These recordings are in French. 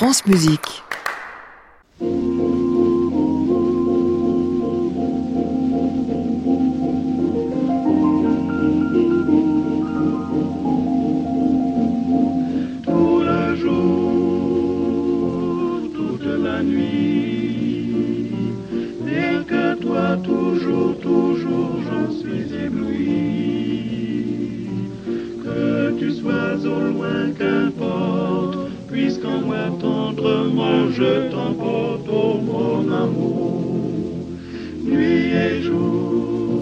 France Musique. Je t'emporte, mon amour, nuit et jour.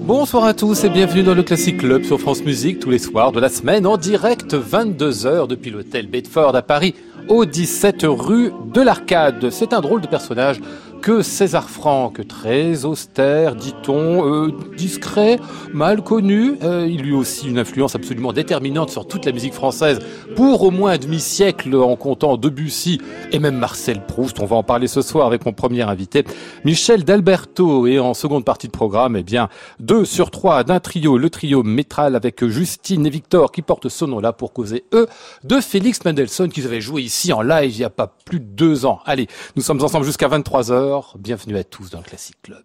Bonsoir à tous et bienvenue dans le Classic Club sur France Musique tous les soirs de la semaine en direct 22h depuis l'hôtel Bedford à Paris au 17 rue de l'Arcade. C'est un drôle de personnage que César Franck, très austère, dit-on, euh, discret, mal connu. Euh, il eut aussi une influence absolument déterminante sur toute la musique française pour au moins un demi-siècle en comptant Debussy et même Marcel Proust. On va en parler ce soir avec mon premier invité, Michel D'Alberto. Et en seconde partie de programme, eh bien, deux sur trois d'un trio, le trio Métral avec Justine et Victor qui portent ce nom-là pour causer, eux, de Félix Mendelssohn qu'ils avaient joué ici en live il y a pas plus de deux ans. Allez, nous sommes ensemble jusqu'à 23 heures. Bienvenue à tous dans le Classic Club.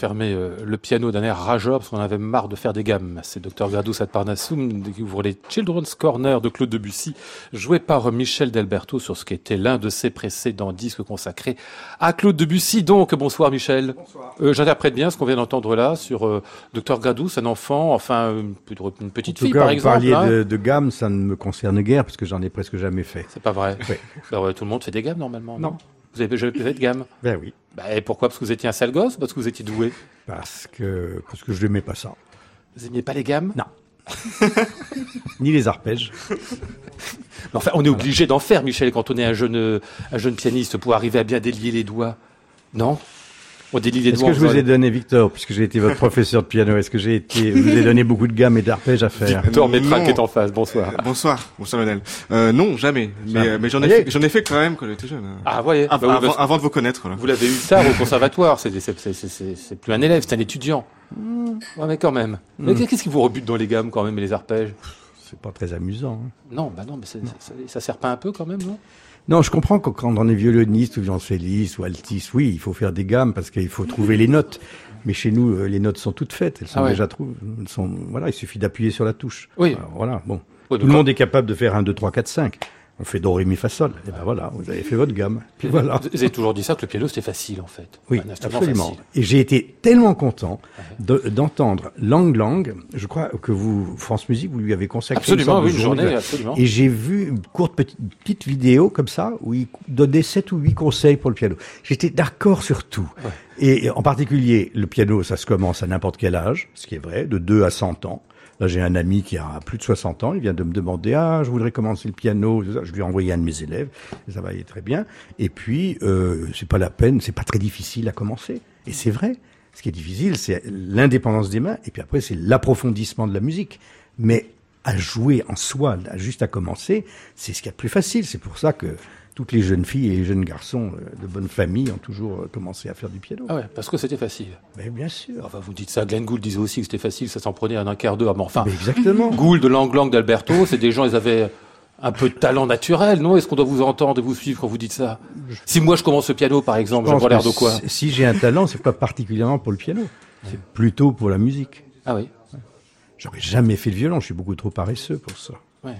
Refermé euh, le piano d'un air rageur parce qu'on avait marre de faire des gammes. C'est Dr Gradus ad Parnassum qui ouvre les Children's Corner de Claude Debussy, joué par Michel Delberto sur ce qui était l'un de ses précédents disques consacrés à Claude Debussy. Donc, bonsoir Michel. Bonsoir. Euh, J'interprète bien ce qu'on vient d'entendre là sur euh, Dr Gradus, un enfant, enfin une, une petite En tout fille cas, par vous exemple. parliez hein. de, de gamme, ça ne me concerne guère parce que j'en ai presque jamais fait. C'est pas vrai. Oui. Bah tout le monde fait des gammes normalement. Non. Vous avez jamais fait de gamme Ben oui, bah, et Pourquoi? Parce que vous étiez un sale gosse ou Parce que vous étiez doué parce que parce que je n'aimais pas ça. Vous aimiez pas les gammes? Non. Ni les arpèges. Mais enfin, on est obligé d'en faire, Michel, quand on est un jeune, un jeune pianiste, pour arriver à bien délier les doigts. Non? Est-ce que je vous ai donné, Victor, puisque j'ai été votre professeur de piano, est-ce que j'ai été, vous ai donné beaucoup de gammes et d'arpèges à faire Victor Métra Non. qui est en face. Bonsoir. Bonsoir, bonsoir Lionel. Euh, non, jamais. Mais, euh, mais j'en ai, Allez. fait- j'en ai fait quand même quand j'étais jeune. Ah, voyez. Av- Bah oui, avant, avant de vous connaître. Là. Vous l'avez eu tard au conservatoire. C'est c'est- c'est- c'est- plus un élève, c'est un étudiant. Ouais, mais quand même. Mais qu'est-ce qui vous rebute dans les gammes quand même et les arpèges? C'est pas très amusant. hein. Non, bah non, mais c'est- ça, ça sert pas un peu quand même, non? Non, je comprends que quand on est violoniste ou violoncelliste ou altiste, oui, il faut faire des gammes parce qu'il faut trouver les notes. Mais chez nous, euh, les notes sont toutes faites. Elles sont Ah ouais. déjà trouvées. Elles sont, voilà, il suffit d'appuyer sur la touche. Oui. Alors, voilà, bon. Tout le monde est capable de faire un, 2, 3, 4, 5. On fait do, ré, mi, fa, sol. Et ben voilà, vous avez fait votre gamme. Puis voilà. Vous avez toujours dit ça que le piano c'était facile en fait. Oui, absolument. facile. Et j'ai été tellement content de- d'entendre Lang Lang. Je crois que vous, France Musique, vous lui avez consacré Absolument, une, oui, une journée, absolument. Et j'ai vu une courte petite, petite vidéo comme ça où il donnait sept ou huit conseils pour le piano. J'étais d'accord sur tout. Et en particulier, le piano, ça se commence à n'importe quel âge, ce qui est vrai, de 2 à 100 ans. Là, j'ai un ami qui a plus de 60 ans, il vient de me demander, ah, je voudrais commencer le piano. Je lui ai envoyé un de mes élèves, ça va aller très bien. Et puis, euh, c'est pas la peine, c'est pas très difficile à commencer. Et c'est vrai. Ce qui est difficile, c'est l'indépendance des mains, et puis après, c'est l'approfondissement de la musique. Mais à jouer en soi, juste à commencer, c'est ce qu'il y a de plus facile. C'est pour ça que toutes les jeunes filles et les jeunes garçons euh, de bonne famille ont toujours euh, commencé à faire du piano. Ah ouais, parce que c'était facile. Mais bien sûr. Enfin, vous dites ça. Glenn Gould disait aussi que c'était facile, ça s'en prenait en un quart d'heure. Mais enfin, Mais exactement. Gould, Lang Lang, d'Alberto, c'est des gens, ils avaient un peu de talent naturel, non? Est-ce qu'on doit vous entendre et vous suivre quand vous dites ça? Si moi je commence le piano, par exemple, vois l'air de quoi? si- j'ai un talent, c'est pas particulièrement pour le piano. C'est plutôt pour la musique. Ah oui. J'aurais jamais fait de violon. Je suis beaucoup trop paresseux pour ça. Ouais.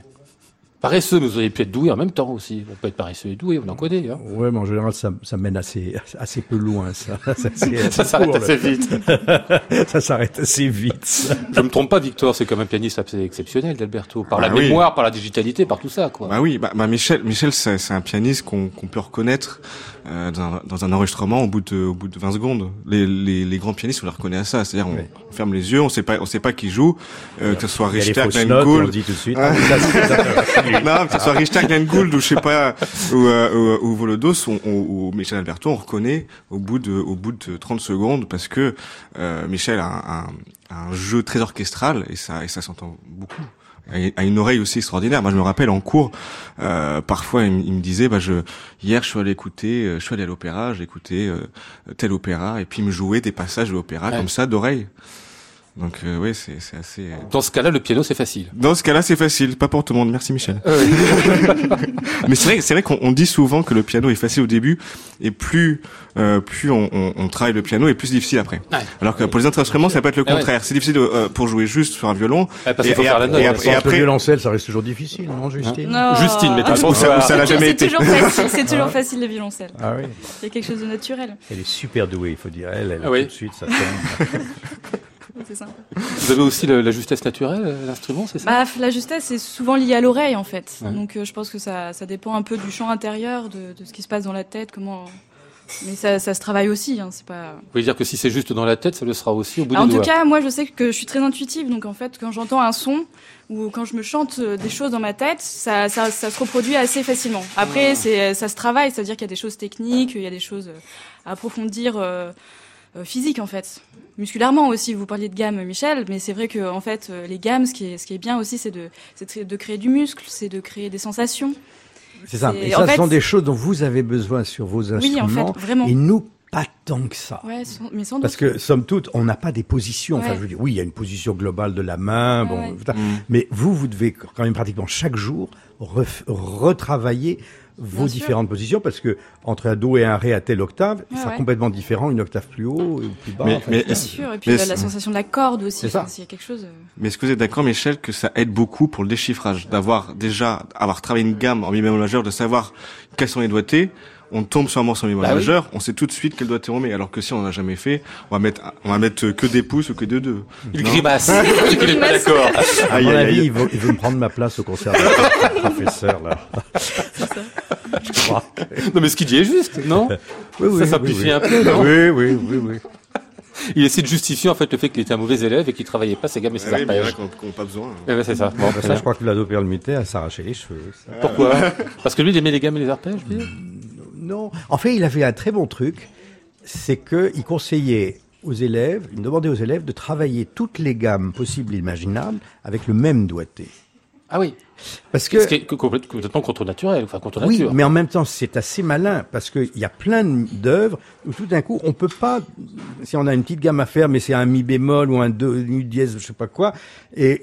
Paresseux, mais vous auriez pu être doué en même temps aussi. On peut être paresseux et doué, on en connaît. Hein. Ouais, mais en général, ça, ça mène assez, assez peu loin, ça. Ça, s'arrête assez vite. ça s'arrête assez vite. ça. Je me trompe pas, Victor, c'est comme un pianiste assez exceptionnel d'Alberto. Par la Ah oui. mémoire, par la digitalité, par tout ça, quoi. Bah oui, bah, bah Michel, Michel, c'est c'est un pianiste qu'on qu'on peut reconnaître euh, dans, un, dans un enregistrement au bout de au bout de 20 secondes. Les, les, les grands pianistes, on les reconnaît à ça. C'est-à-dire, on, Ouais. on ferme les yeux, on sait pas, on sait pas qui joue, euh, que ce soit Richter, Glenn et on Gould, dit tout de suite. Ah. Ça, non, que ce soit Richter, Glenn Gould ou je sais pas, ou, euh, ou, ou Volodos, ou, ou- ou Michel Alberto, on reconnaît au bout de au bout de 30 secondes parce que euh, Michel a un, un, un jeu très orchestral et ça et ça s'entend beaucoup. A une oreille aussi extraordinaire. Moi, je me rappelle en cours, euh, parfois il, me disait, bah je hier je suis allé écouter, euh, je suis allé à l'opéra, j'ai écouté euh, tel opéra et puis il me jouait des passages de l'opéra Ouais. comme ça d'oreille. Donc euh, oui, c'est c'est assez. euh, Dans ce cas-là, le piano, c'est facile. Dans ce cas-là, c'est facile, pas pour tout le monde. Merci Michel. Euh, Mais c'est vrai, c'est vrai qu'on on dit souvent que le piano est facile au début et plus euh, plus on, on, on travaille le piano et plus c'est difficile après. Ouais. Alors que pour les autres instruments, ça peut être le Ah ouais. contraire. C'est difficile de, euh, pour jouer juste sur un violon. Ouais, parce qu'il Et- faut et faire la note. et ouais, ap- sans et le après, violoncelle, ça reste toujours difficile, non, Justine Non. Justine, mais Ah, ça, ça l'a jamais c'est été. toujours facile, c'est toujours facile le violoncelle. Ah oui. Il y a quelque chose de naturel. Elle est super douée, il faut dire. Elle, elle Ah oui. tout de suite, ça tombe. C'est. Vous avez aussi le- la justesse naturelle, euh, l'instrument, c'est ça? Bah, la justesse, c'est souvent lié à l'oreille, en fait. Ouais. Donc, euh, je pense que ça, ça dépend un peu du champ intérieur, de, de ce qui se passe dans la tête, comment. Mais ça, ça se travaille aussi. Hein, c'est pas. Vous voulez dire que si c'est juste dans la tête, ça le sera aussi au bout Ah, en des tout doigts cas, moi, je sais que je suis très intuitive. Donc, en fait, quand j'entends un son ou quand je me chante euh, des choses dans ma tête, ça, ça, ça se reproduit assez facilement. Après, c'est, ça se travaille, c'est-à-dire qu'il y a des choses techniques, il y a des choses à approfondir. euh, euh, physiques en fait, musculairement aussi. Vous parliez de gamme, Michel, mais c'est vrai que en fait, euh, les gammes, ce qui est, ce qui est bien aussi, c'est de, c'est de- créer du muscle, c'est de créer des sensations. C'est ça. Et en ça, fait- ce sont des choses dont vous avez besoin sur vos Oui, en instruments. fait, vraiment. Et nous, pas tant que ça. Ouais, sans- mais sans Parce que, somme toute, on n'a pas des positions. Enfin, je veux dire, oui, il y a une position globale de la main, Ouais, bon. Mm. mais vous, vous devez quand même pratiquement chaque jour ref- retravailler vos Bien sûr. différentes positions parce que entre un do et un ré à telle octave, Ouais, ouais. complètement différent, une octave plus haut ou plus bas. Mais- enfin, mais c'est- est-ce- Bien sûr, et puis Mais la, la c'est- sensation de la corde aussi, C'est enfin, s'il y a quelque chose. euh, Mais est-ce que vous êtes d'accord, Michel, que ça aide beaucoup pour le déchiffrage, d'avoir déjà avoir travaillé une gamme en mi bémol majeur, de savoir quels sont les doigtés. On tombe sur un morceau en mi Bah oui. majeur, on sait tout de suite quel doigté on met. Alors que si on n'a jamais fait, on va mettre, on va mettre que des pouces ou que des deux. Il grimace. Qu'il est pas d'accord. À Aïe, mon aïe, avis, aïe. il veut, il veut me prendre ma place au conservatoire, le professeur là. Je crois. Non, mais ce qu'il dit est juste, non Oui, oui, Ça simplifie oui. un peu, non Oui, oui, oui, oui. Il essaie de justifier en fait le fait qu'il était un mauvais élève et qu'il travaillait pas ses gammes et ses oui, mais il y en a arpèges. qui n'ont- qui n'ont pas besoin. Ouais, c'est ça. Bon, Ça, je crois que Vlado Perlmutter a s'arraché les cheveux. ça. Pourquoi? Parce que lui, il aimait les gammes et les arpèges, Non. En fait, il avait un très bon truc, c'est qu'il conseillait aux élèves, il demandait aux élèves de travailler toutes les gammes possibles et imaginables avec le même doigté. Ah oui. Parce que Ce qui est co- complète- complètement contre naturel, enfin contre oui, nature. mais en même temps, c'est assez malin parce qu'il y a plein d'œuvres où tout d'un coup, on peut pas, si on a une petite gamme à faire, mais c'est un mi bémol ou un do, mi dièse, je sais pas quoi, et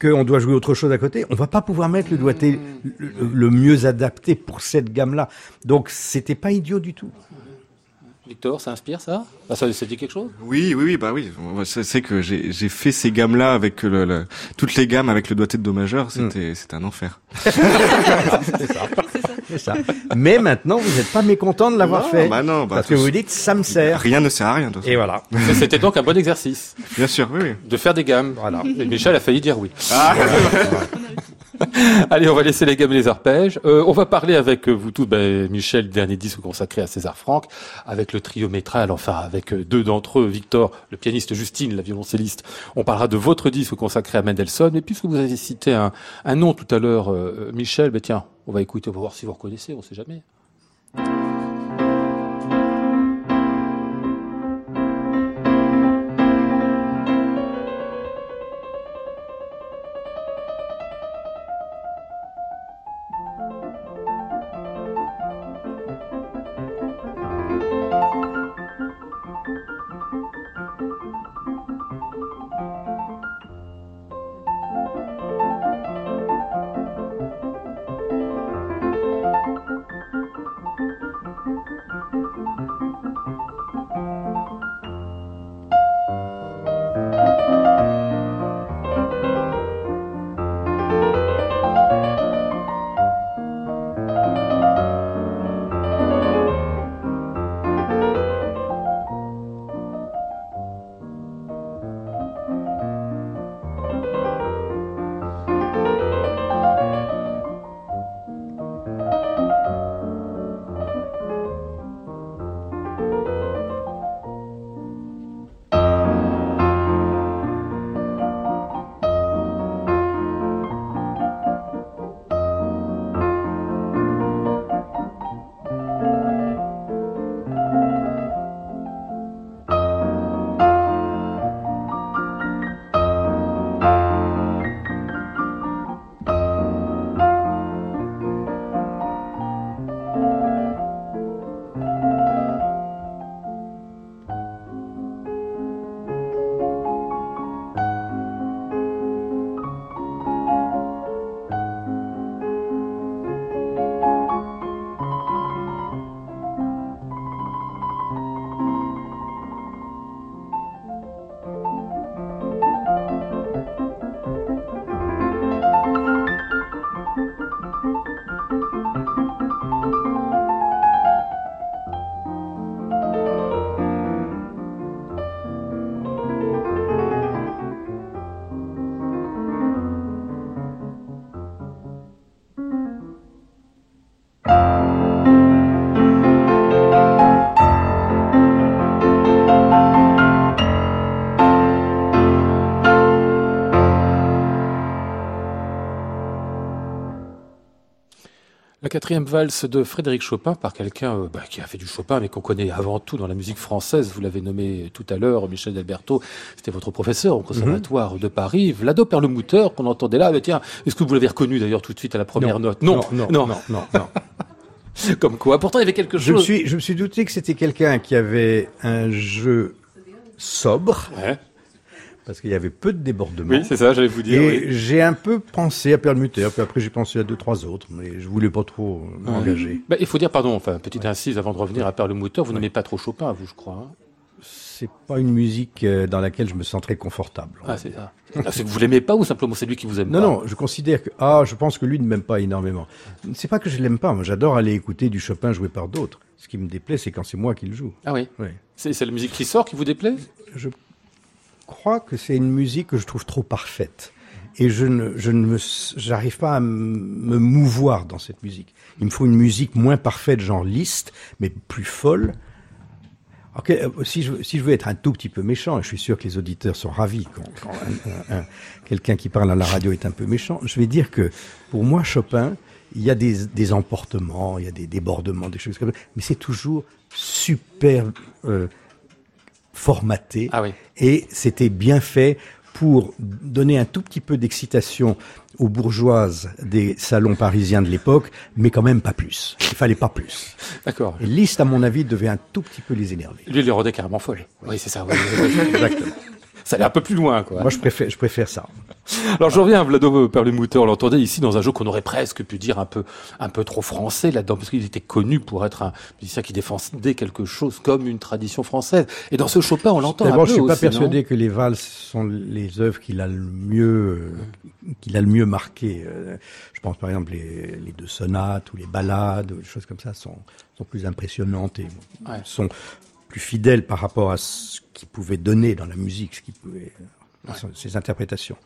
qu'on doit jouer autre chose à côté, on va pas pouvoir mettre le doigté le, le mieux adapté pour cette gamme-là. Donc, c'était pas idiot du tout. Victor, ça inspire ça? Ah, Ça, ça dit quelque chose? Oui, oui, oui, bah oui. C'est que j'ai fait ces gammes-là avec le, le- toutes les gammes avec le doigté de do majeur. C'était c'était un enfer. C'est ça. C'est ça. Mais maintenant, vous n'êtes pas mécontent de l'avoir Non, fait. bah non, bah, parce que vous dites, ça me sert. Rien ne sert à rien. de. Et voilà. Mais C'était donc un bon exercice Bien sûr, oui, oui. de faire des gammes. Voilà. Et Michel a failli dire oui. Ah, Allez, on va laisser les gammes et les arpèges. Euh, on va parler avec euh, vous tous, ben, Michel, dernier disque consacré à César Franck, avec le trio métral, enfin avec euh, deux d'entre eux, Victor, le pianiste, Justine, la violoncelliste. On parlera de votre disque consacré à Mendelssohn. Et puisque vous avez cité un, un nom tout à l'heure, euh, Michel, ben tiens, on va écouter, on va voir si vous reconnaissez, on sait jamais. La quatrième valse de Frédéric Chopin par quelqu'un euh, bah, qui a fait du Chopin, mais qu'on connaît avant tout dans la musique française. Vous l'avez nommé tout à l'heure, Michel Delberto. C'était votre professeur au conservatoire de Paris. Vlado Perlemouteur, qu'on entendait là. Mais tiens, est-ce que vous l'avez reconnu d'ailleurs tout de suite à la première note? Non, non, non, non, non. Comme quoi. Pourtant, il y avait quelque Je me chose. suis, je me suis douté que c'était quelqu'un qui avait un jeu sobre, Ouais. Parce qu'il y avait peu de débordements. Oui, c'est ça, j'allais vous dire. Et oui. j'ai un peu pensé à Perlmutter, puis après j'ai pensé à deux, trois autres, mais je voulais pas trop m'engager. Bah, il faut dire, pardon, enfin, petite incise avant de revenir à Perlemouteur, vous n'aimez pas trop Chopin, vous, je crois. hein C'est pas une musique euh, dans laquelle je me sens très confortable. ah, c'est ça. Ah, c'est que vous l'aimez pas ou simplement c'est lui qui vous aime Non, pas non, je considère que ah, je pense que lui ne m'aime pas énormément. C'est pas que je l'aime pas, moi j'adore aller écouter du Chopin joué par d'autres. Ce qui me déplaît, c'est quand c'est moi qui le joue. Ah oui. Oui. C'est c'est la musique qui sort qui vous déplaît? Je crois que c'est une musique que je trouve trop parfaite. Et je ne, je ne me, j'arrive pas à me mouvoir dans cette musique. Il me faut une musique moins parfaite, genre Liszt, mais plus folle. Ok, euh, si je, si je veux être un tout petit peu méchant, et je suis sûr que les auditeurs sont ravis quand, quand un- un- un- quelqu'un qui parle à la radio est un peu méchant, je vais dire que pour moi, Chopin, il y a des, des emportements, il y a des débordements, des choses comme ça, mais c'est toujours super euh, formaté. Ah oui. Et c'était bien fait pour donner un tout petit peu d'excitation aux bourgeoises des salons parisiens de l'époque, mais quand même pas plus. Il fallait pas plus. D'accord. Liszt, à mon avis, devait un tout petit peu les énerver. Lui, il les rendait carrément folles. Oui, c'est ça. oui. Exactement. Ça allait un peu plus loin, quoi. Moi, je préfère, je préfère ça. Alors je reviens à Vlado Perlemouter, on l'entendait ici dans un jeu qu'on aurait presque pu dire un peu, un peu trop français là-dedans, parce qu'il était connu pour être un musicien qui défendait quelque chose comme une tradition française. Et dans ce Chopin, on l'entend un peu je suis pas aussi, persuadé que les valses sont les œuvres qu'il a le mieux, euh, qu'il a le mieux marqué. Euh, Je pense par exemple les, les deux sonates ou les ballades, ou des choses comme ça sont, sont plus impressionnantes et Ouais. sont plus fidèles par rapport à ce qu'il pouvait donner dans la musique, ce qu'il pouvait, son- ses interprétations.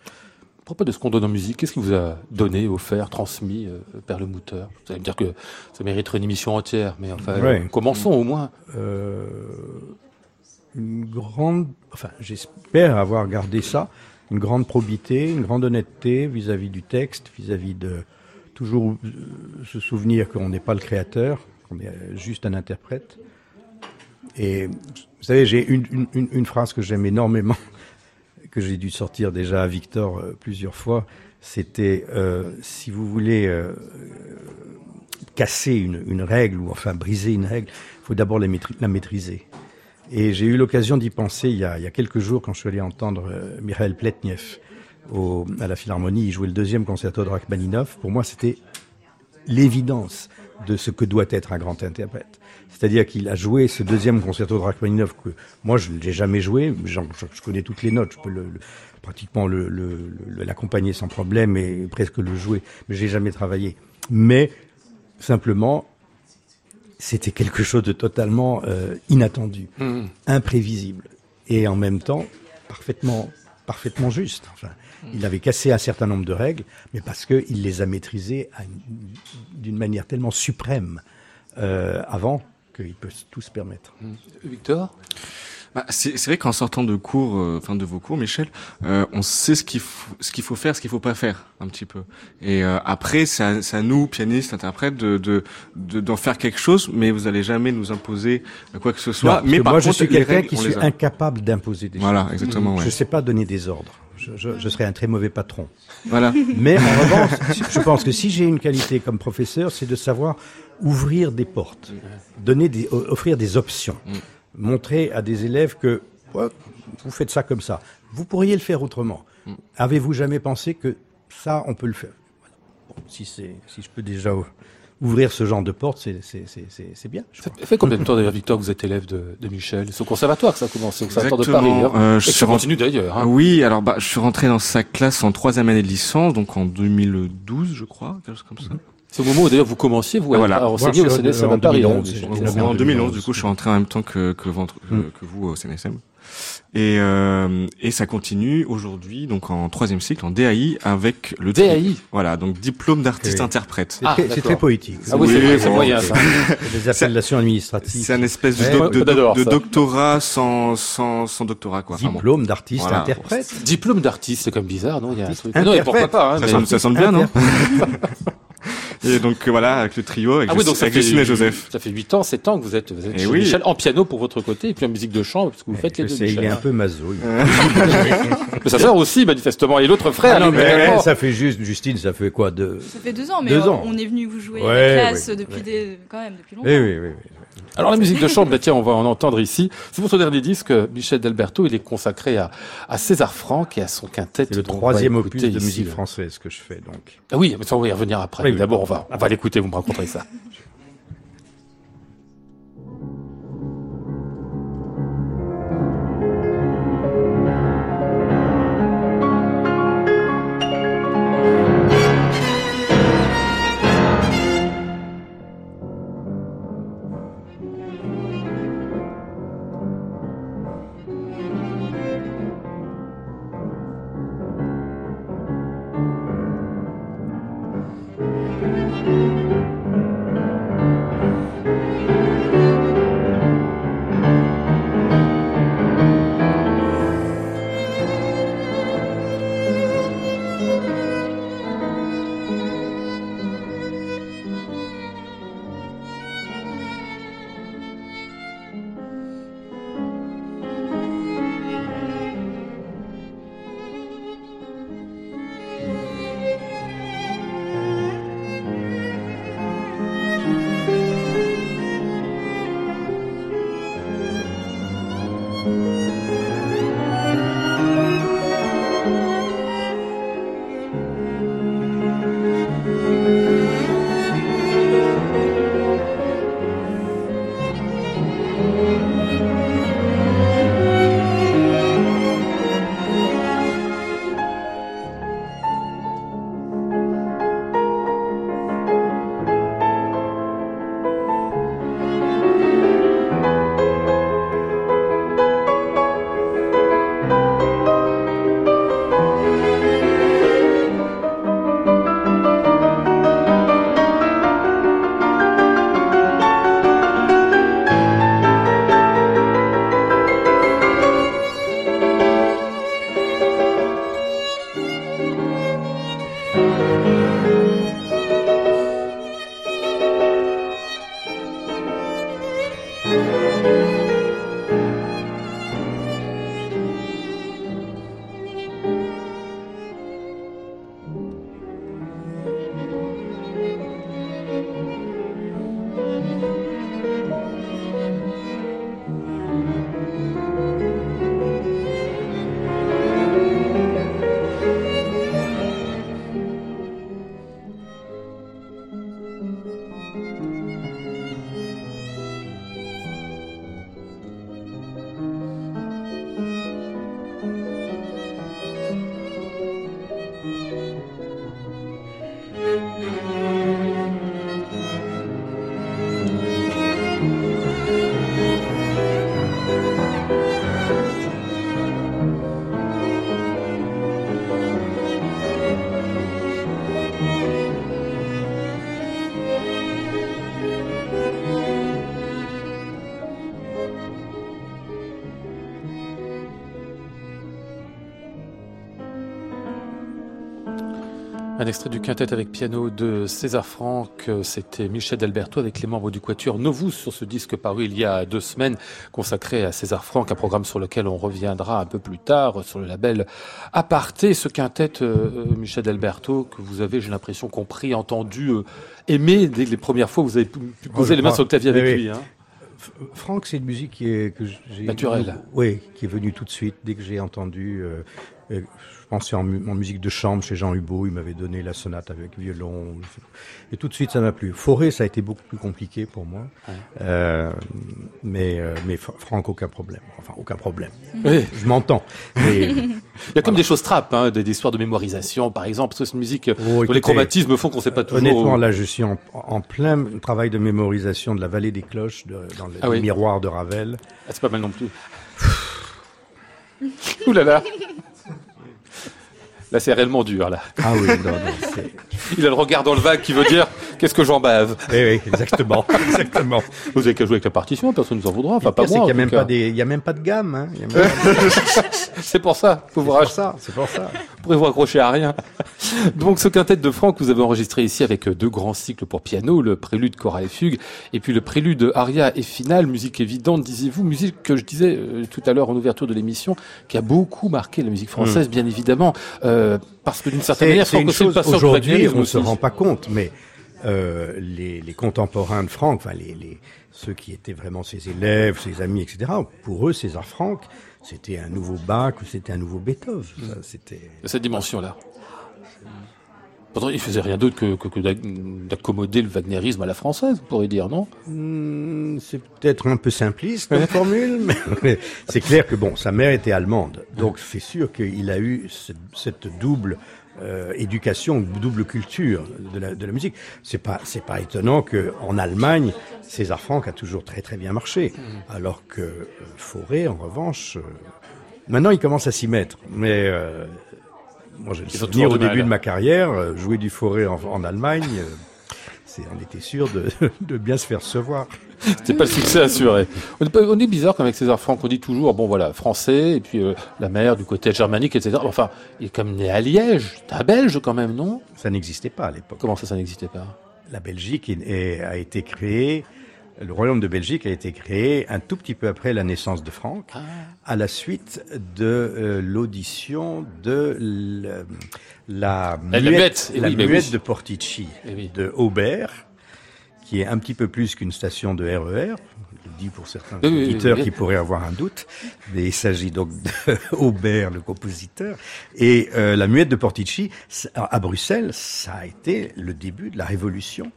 À propos de ce qu'on donne en musique, qu'est-ce qu'il vous a donné, offert, transmis, euh, Perlemouter Vous allez me dire que ça mériterait une émission entière, mais enfin, Ouais. commençons au moins. euh, une grande, enfin, j'espère avoir gardé ça, une grande probité, une grande honnêteté vis-à-vis du texte, vis-à-vis de toujours euh, se souvenir qu'on n'est pas le créateur, qu'on est juste un interprète. Et vous savez, j'ai une, phrase que j'aime énormément, que j'ai dû sortir déjà à Victor euh, plusieurs fois. C'était euh, si vous voulez euh, casser une, règle ou enfin briser une règle, il faut d'abord la, maîtri- la maîtriser. Et j'ai eu l'occasion d'y penser il y, a, quelques jours quand je suis allé entendre Mikhail Pletnev au, à la Philharmonie. Il jouait le deuxième concerto de Rachmaninov. Pour moi, c'était l'évidence de ce que doit être un grand interprète. C'est-à-dire qu'il a joué ce deuxième concerto de Rachmaninov que moi je ne l'ai jamais joué, je, je connais toutes les notes, je peux le, le- pratiquement le- le- le- l'accompagner sans problème et presque le jouer, mais j'ai jamais travaillé. Mais simplement, c'était quelque chose de totalement euh, inattendu, Hmm. imprévisible et en même temps parfaitement parfaitement juste. Enfin, il avait cassé un certain nombre de règles, mais parce qu'il les a maîtrisées d'une manière tellement suprême euh, avant qu'il peut tout se permettre. Victor? Bah, c'est c'est vrai qu'en sortant de cours, euh, enfin de vos cours, Michel, euh, on sait ce qu'il faut, ce qu'il faut faire, ce qu'il faut pas faire, un petit peu. Et euh, après, c'est à, c'est à nous, pianistes, interprètes, de de- de- d'en faire quelque chose, mais vous allez jamais nous imposer quoi que ce soit. Non, mais par moi, contre, je suis quelqu'un règles, qui on suis incapable d'imposer des Voilà, choses. exactement. Je Ouais. ne sais pas donner des ordres. Je, je, je serais un très mauvais patron. Voilà. Mais en revanche, je pense que si j'ai une qualité comme professeur, c'est de savoir ouvrir des portes, donner des, offrir des options, montrer à des élèves que ouais, vous faites ça comme ça. Vous pourriez le faire autrement. Avez-vous jamais pensé que ça, on peut le faire? Bon, si, je peux déjà ou- ouvrir ce genre de porte, c'est, bien. Ça crois. fait combien de temps d'ailleurs, Victor, que vous êtes élève de, de Michel? C'est au conservatoire que ça a commencé, au conservatoire de Paris. Hein. Euh, Et je suis rentré- continue d'ailleurs. Hein. oui, alors bah, je suis rentré dans sa classe en troisième année de licence, donc en 2012, je crois, quelque chose comme ça. C'est au moment où d'ailleurs vous commenciez, vous, à- Voilà. à enseigner au CNSM en à Paris. 2011, hein, j'ai- Michel. j'ai- En, en 2011, 2011, du coup, je suis rentré en même temps que, que, ventre- que- Mm. que vous au CNSM. Et, euh, et ça continue aujourd'hui, donc en troisième cycle, en DAI, avec le DAI. Voilà, donc diplôme d'artiste Oui. interprète. C'est, Ah, très, c'est très poétique. Ah oui, Oui, c'est vrai, c'est bon, moyen ça. des appellations administratives. C'est un espèce de, Ouais, de, de doctorat sans, sans, sans doctorat, quoi. Enfin, bon. Diplôme d'artiste Voilà. interprète. Diplôme d'artiste, c'est comme bizarre, non? Il y a un truc. Non, et pourquoi pas hein, Ça, mais- sonne, ça sonne bien, non? Et donc, voilà, avec le trio, avec, Ah oui, donc ça avec fait, Justine et Joseph. ça fait 8 ans, 7 ans que vous êtes, vous êtes Eh chez oui. Michel en piano pour votre côté et puis en musique de chambre parce que vous faites les deux. il est un peu maso. Mais sa sœur aussi, manifestement, et l'autre frère. Ah non, mais ça fait juste, Justine, ça fait quoi de... Ça fait deux ans, mais Deux on, ans. on est venu vous jouer à Ouais, la classe ouais, depuis ouais. des, quand même depuis longtemps. Eh oui, oui, oui. Alors la musique de chambre, bah, tiens, on va en entendre ici. C'est son dernier disque, Michel Delberto, il est consacré à, à César Franck et à son quintet. C'est le troisième opus de musique française que je fais, donc. Ah oui, mais ça on va y revenir après. Oui, oui. D'abord, on va, on va l'écouter, vous me raconterez ça. Un extrait du quintet avec piano de César Franck, c'était Michel Delberto avec les membres du quatuor Novus sur ce disque paru il y a deux semaines consacré à César Franck, un programme sur lequel on reviendra un peu plus tard sur le label Aparté. Ce quintet, euh, Michel Delberto, que vous avez, j'ai l'impression, compris, entendu, euh, aimé dès les premières fois vous avez pu pu poser Oh, les mains sur le clavier avec Oui, lui. Hein. Franck, c'est une musique qui est que j'ai Naturelle. Oui, qui est venue tout de suite dès que j'ai entendu. euh, je pensais en, en musique de chambre chez Jean Hubeau, il m'avait donné la sonate avec violon, et tout de suite ça m'a plu. Forêt, ça a été beaucoup plus compliqué pour moi, Ouais. Euh, mais euh, mais Fra- Franck aucun problème. Enfin aucun problème. Oui. Je m'entends. Mais- Il y a comme des choses trappes, hein, des, des histoires de mémorisation, par exemple, parce que c'est une musique euh, Oh, dont les chromatismes font qu'on sait pas toujours. Honnêtement, là, je suis en, en plein travail de mémorisation de la vallée des cloches de- dans le, Ah oui. miroir de Ravel. Ah, c'est pas mal non plus. Ouh là là. Là, c'est réellement dur, là. Ah oui, non, non, c'est... Il a le regard dans le vague qui veut dire qu'est-ce que j'en bave. Oui, oui, exactement, exactement. Vous avez qu'à jouer avec la partition, personne ne vous en voudra. Enfin, pas moi. qu'il en n'y a, même tout pas cas. des- il y a même pas de gamme. Hein. Il y même C'est pour ça. Faut C'est vous pour racheter. ça, c'est pour ça. Vous pourrez vous accrocher à rien. Donc, ce quintet de Franck, vous avez enregistré ici avec euh, deux grands cycles pour piano, le prélude chorale et fugue, et puis le prélude aria et finale, musique évidente, disiez-vous, musique que je disais euh, tout à l'heure en ouverture de l'émission, qui a beaucoup marqué la musique française, bien évidemment, euh, parce que d'une certaine manière, c'est une chose, aujourd'hui, on ne se rend pas compte, mais euh, les, les contemporains de Franck, enfin les, les, ceux qui étaient vraiment ses élèves, ses amis, etc., pour eux, César Franck, c'était un nouveau Bach ou c'était un nouveau Beethoven. Ça, C'était... cette dimension-là. Pourtant, il faisait rien d'autre que, que, que d'ac- d'accommoder le wagnérisme à la française, on pourrait dire, non? Hmm, c'est peut-être un peu simpliste comme formule, mais, mais c'est clair que bon, sa mère était allemande, donc c'est sûr qu'il a eu ce- cette double euh, éducation, double culture de la, de la musique. C'est pas c'est pas étonnant que en Allemagne, César Franck a toujours très très bien marché, alors que euh, Fauré, en revanche, euh, maintenant il commence à s'y mettre, mais euh, moi j'ai le souvenir au début de ma carrière, euh, jouer du Fauré en, en Allemagne. On était sûr de, de bien se faire recevoir. C'était pas le succès assuré. On est, pas- on est bizarre comme avec César Franck, on dit toujours, bon voilà, français, et puis euh, la mère du côté germanique, etc. Enfin, il est comme né à Liège, c'est un Belge quand même, non? Ça n'existait pas à l'époque. Comment ça, ça n'existait pas? La Belgique est- est- a été créée, le royaume de Belgique a été créé un tout petit peu après la naissance de Franck, Ah. à la suite de euh, l'audition de l- la, La muette, eh la oui, muette oui. de Portici, Eh oui. de Aubert, qui est un petit peu plus qu'une station de RER. Je le dis pour certains auditeurs qui pourraient avoir un doute, mais il s'agit donc de Aubert, le compositeur. Et euh, la muette de Portici, à Bruxelles, ça a été le début de la révolution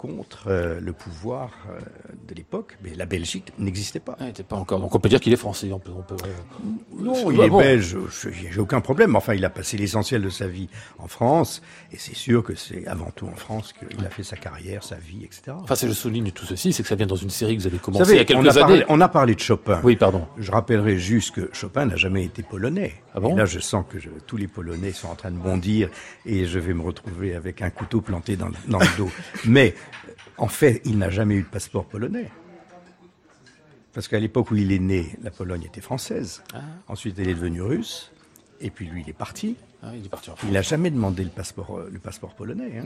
contre euh, le pouvoir euh, de l'époque. Mais la Belgique n'existait pas. Ah, il était pas encore. Donc on peut dire qu'il est français. On peut, on peut. euh, Non, il est bon. belge, j'ai aucun problème. Enfin, il a passé l'essentiel de sa vie en France, et c'est sûr que c'est avant tout en France qu'il a fait sa carrière, sa vie, etc. Enfin, c'est je souligne tout ceci, c'est que ça vient dans une série que vous avez Vous commencé savez, il y a on quelques a, années. parlé, on a parlé de Chopin. Oui, pardon. Je rappellerai juste que Chopin n'a jamais été polonais. Ah bon et là, je sens que je- tous les Polonais sont en train de bondir et je vais me retrouver avec un couteau planté dans, dans le dos. Mais en fait, il n'a jamais eu de passeport polonais. Parce qu'à l'époque où il est né, la Pologne était française. Ah. Ensuite, elle est devenue russe. Et puis lui, il est parti. Ah, il est parti en France. Il n'a jamais demandé le passeport, euh, le passeport polonais. hein.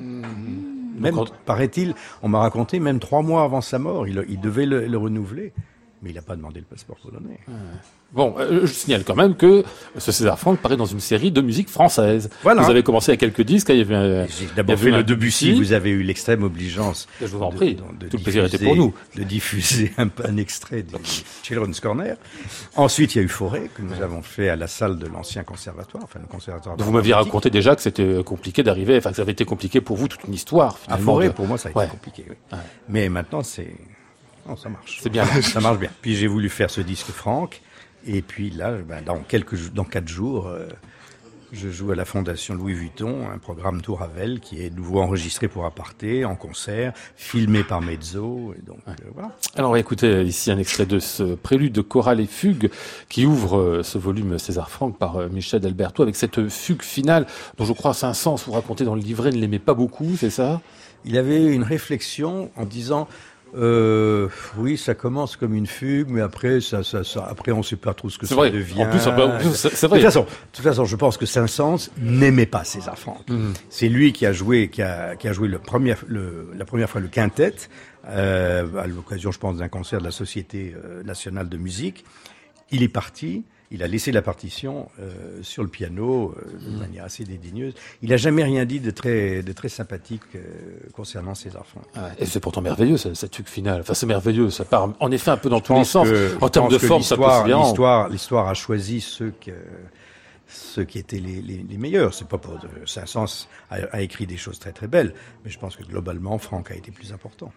Même, Donc, paraît-il, on m'a raconté, même trois mois avant sa mort, il, il devait le, le renouveler. Mais il n'a pas demandé le passeport polonais. Bon, euh, je signale quand même que ce César Franck paraît dans une série de musique française. Voilà. Vous avez commencé à quelques disques. Il y avait y d'abord fait le Debussy, vous avez eu l'extrême obligeance. Je vous en prie. de- de Tout le plaisir était diffuser- pour nous. De diffuser un, un extrait de Children's Corner. Ensuite, il y a eu Forêt, que nous avons fait à la salle de l'ancien conservatoire, enfin le conservatoire. Vous m'aviez raconté déjà que c'était compliqué d'arriver, enfin que ça avait été compliqué pour vous toute une histoire. À Forêt, de- pour moi, ça a été Ouais. compliqué. oui. Mais maintenant, c'est. Non, ça marche. C'est bien. ça marche bien. Puis j'ai voulu faire ce disque Franck. Et puis là, ben, dans quelques dans quatre jours, euh, Je joue à la Fondation Louis Vuitton, un programme Tour Ravel qui est nouveau enregistré pour aparté, en concert, filmé par Mezzo. Et donc, euh, voilà. Alors on va écouter ici un extrait de ce prélude de chorale et fugue qui ouvre euh, ce volume César Franck par euh, Michel Alberto avec cette fugue finale dont je crois Saint-Saëns, vous racontez dans le livret, ne l'aimait pas beaucoup, c'est ça? Il avait une réflexion en disant euh, oui, ça commence comme une fugue, mais après, ça, ça, ça après, on sait pas trop ce que ça vrai. devient. En plus, c'est De vrai. toute façon, de toute façon, je pense que Saint-Saëns n'aimait pas César Franck. Mhm. C'est lui qui a joué, qui a, qui a joué le premier, le, la première fois le quintet, euh, à l'occasion, je pense, d'un concert de la Société euh, nationale de musique. Il est parti. Il a laissé la partition euh, sur le piano euh, de manière assez dédaigneuse. Il n'a jamais rien dit de très, de très sympathique euh, concernant César Franck. Ouais, Et c'est pourtant merveilleux, cette, cette fugue finale. Enfin, c'est merveilleux. Ça part en effet un peu dans Je tous les sens. que- En termes de forme, ça peut l'histoire-. L'histoire, l'histoire a choisi ceux que, ceux qui étaient les, les, les meilleurs. C'est pas pour Saint-Saëns a, a écrit des choses très très belles, mais je pense que globalement, Franck a été plus important.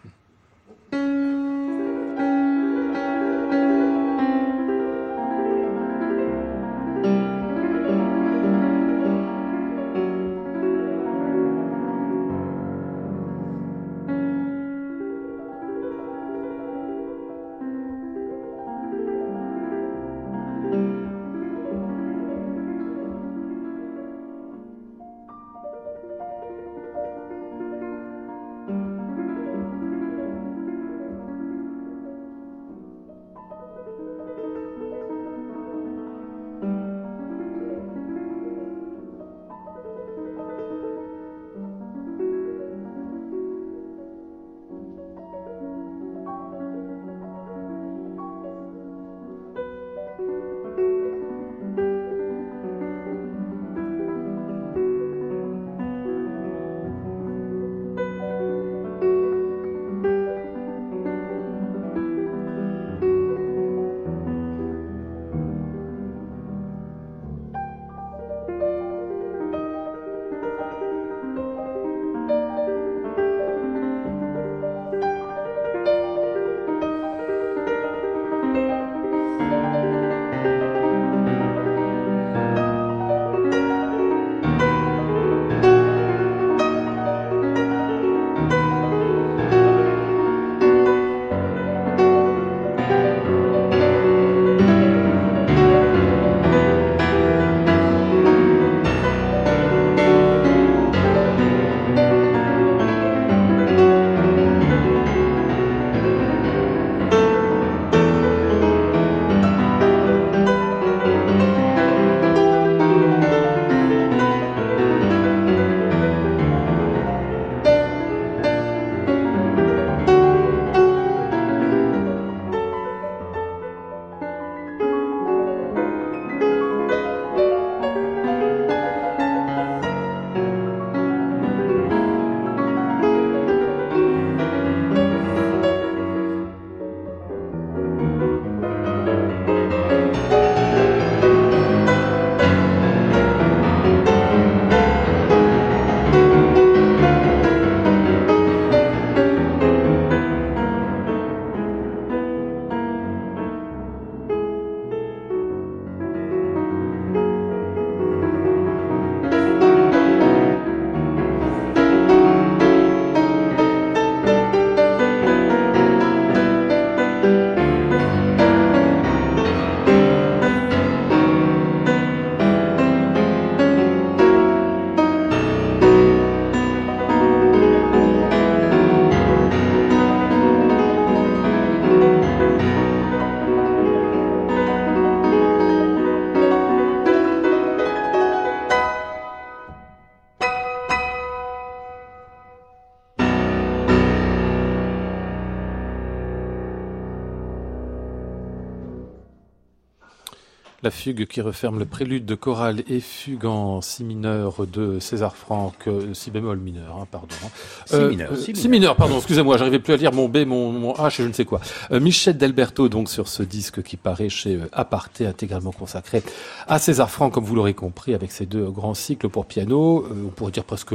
Fugue qui referme le prélude de chorale et fugue en si mineur de César Franck, euh, si bémol mineur, hein, pardon. hein. Si mineur, si si mineur. mineur, pardon, excusez-moi, j'arrivais plus à lire mon B, mon, mon H et je ne sais quoi. Euh, Michel Delberto, donc, sur ce disque qui paraît chez euh, Aparté, intégralement consacré à César Franck, comme vous l'aurez compris, avec ces deux grands cycles pour piano, euh, on pourrait dire presque,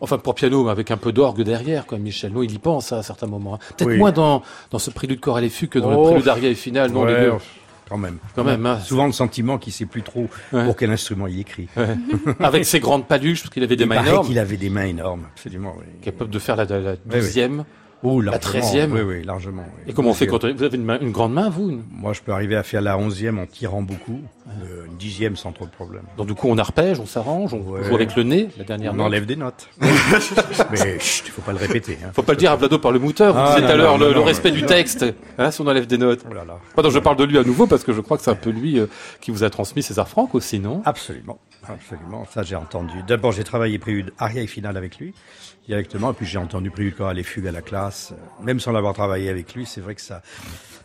enfin pour piano, mais avec un peu d'orgue derrière, quoi, Michel. Non, il y pense à certains moments. hein. Peut-être Oui. moins dans, dans ce prélude chorale et fugue que dans Oh, le prélude aria et finale, non, les deux. Quand même. Quand même, hein. Souvent le sentiment qu'il sait plus trop Ouais. pour quel instrument il écrit. Ouais. Avec ses grandes paluches, parce qu'il avait des Il mains énormes, qu'il avait des mains énormes, absolument. Oui. capable de faire la, la, la oui. Oh, La largement, 13e. Oui, oui, largement. oui. Et comment on fait quand. Vous avez une, main- une grande main, vous une- Moi, je peux arriver à faire la onzième en tirant beaucoup, euh, une dixième sans trop de problème. Donc du coup, on arpège, on s'arrange, on Ouais. joue avec le nez, la dernière On note. enlève des notes. Mais chut, il faut pas le répéter. Hein. Faut pas le dire à Vlado par le mouteur, vous Ah, disiez tout à l'heure, le, non, le non, respect non. du texte, hein, si on enlève des notes. Oh là là. Pardon, je parle de lui à nouveau parce que je crois que c'est un peu lui euh, qui vous a transmis César Franck aussi, non? Absolument, absolument. Ça, j'ai entendu. D'abord, j'ai travaillé prélude aria et finale avec lui, directement, et puis j'ai entendu prélude chorale et fugue à la classe. Même sans l'avoir travaillé avec lui, c'est vrai que ça,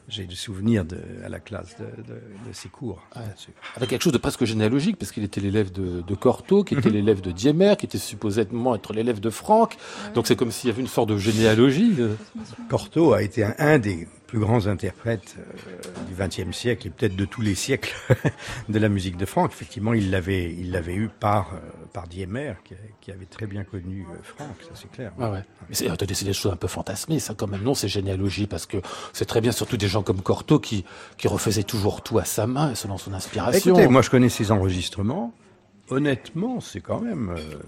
j'ai des souvenirs de, à la classe de, de, de ses cours. Avec quelque chose de presque généalogique, parce qu'il était l'élève de, de Cortot, qui était l'élève de Diemer, qui était supposément être l'élève de Franck. Donc c'est comme s'il y avait une sorte de généalogie. euh. Cortot a été un, un des plus grands interprètes euh, du XXe siècle et peut-être de tous les siècles de la musique de Franck. Effectivement, il l'avait, il l'avait eu par euh, par Diemer, qui, avait très bien connu euh, Franck, ça c'est clair. Ah ouais. Mais c'est, c'est des choses un peu fantasmées, ça quand même. Non, c'est généalogie, parce que c'est très bien, surtout des gens comme Cortot qui, qui refaisaient toujours tout à sa main, selon son inspiration. Écoutez, moi je connais ses enregistrements. Honnêtement, c'est quand même, euh,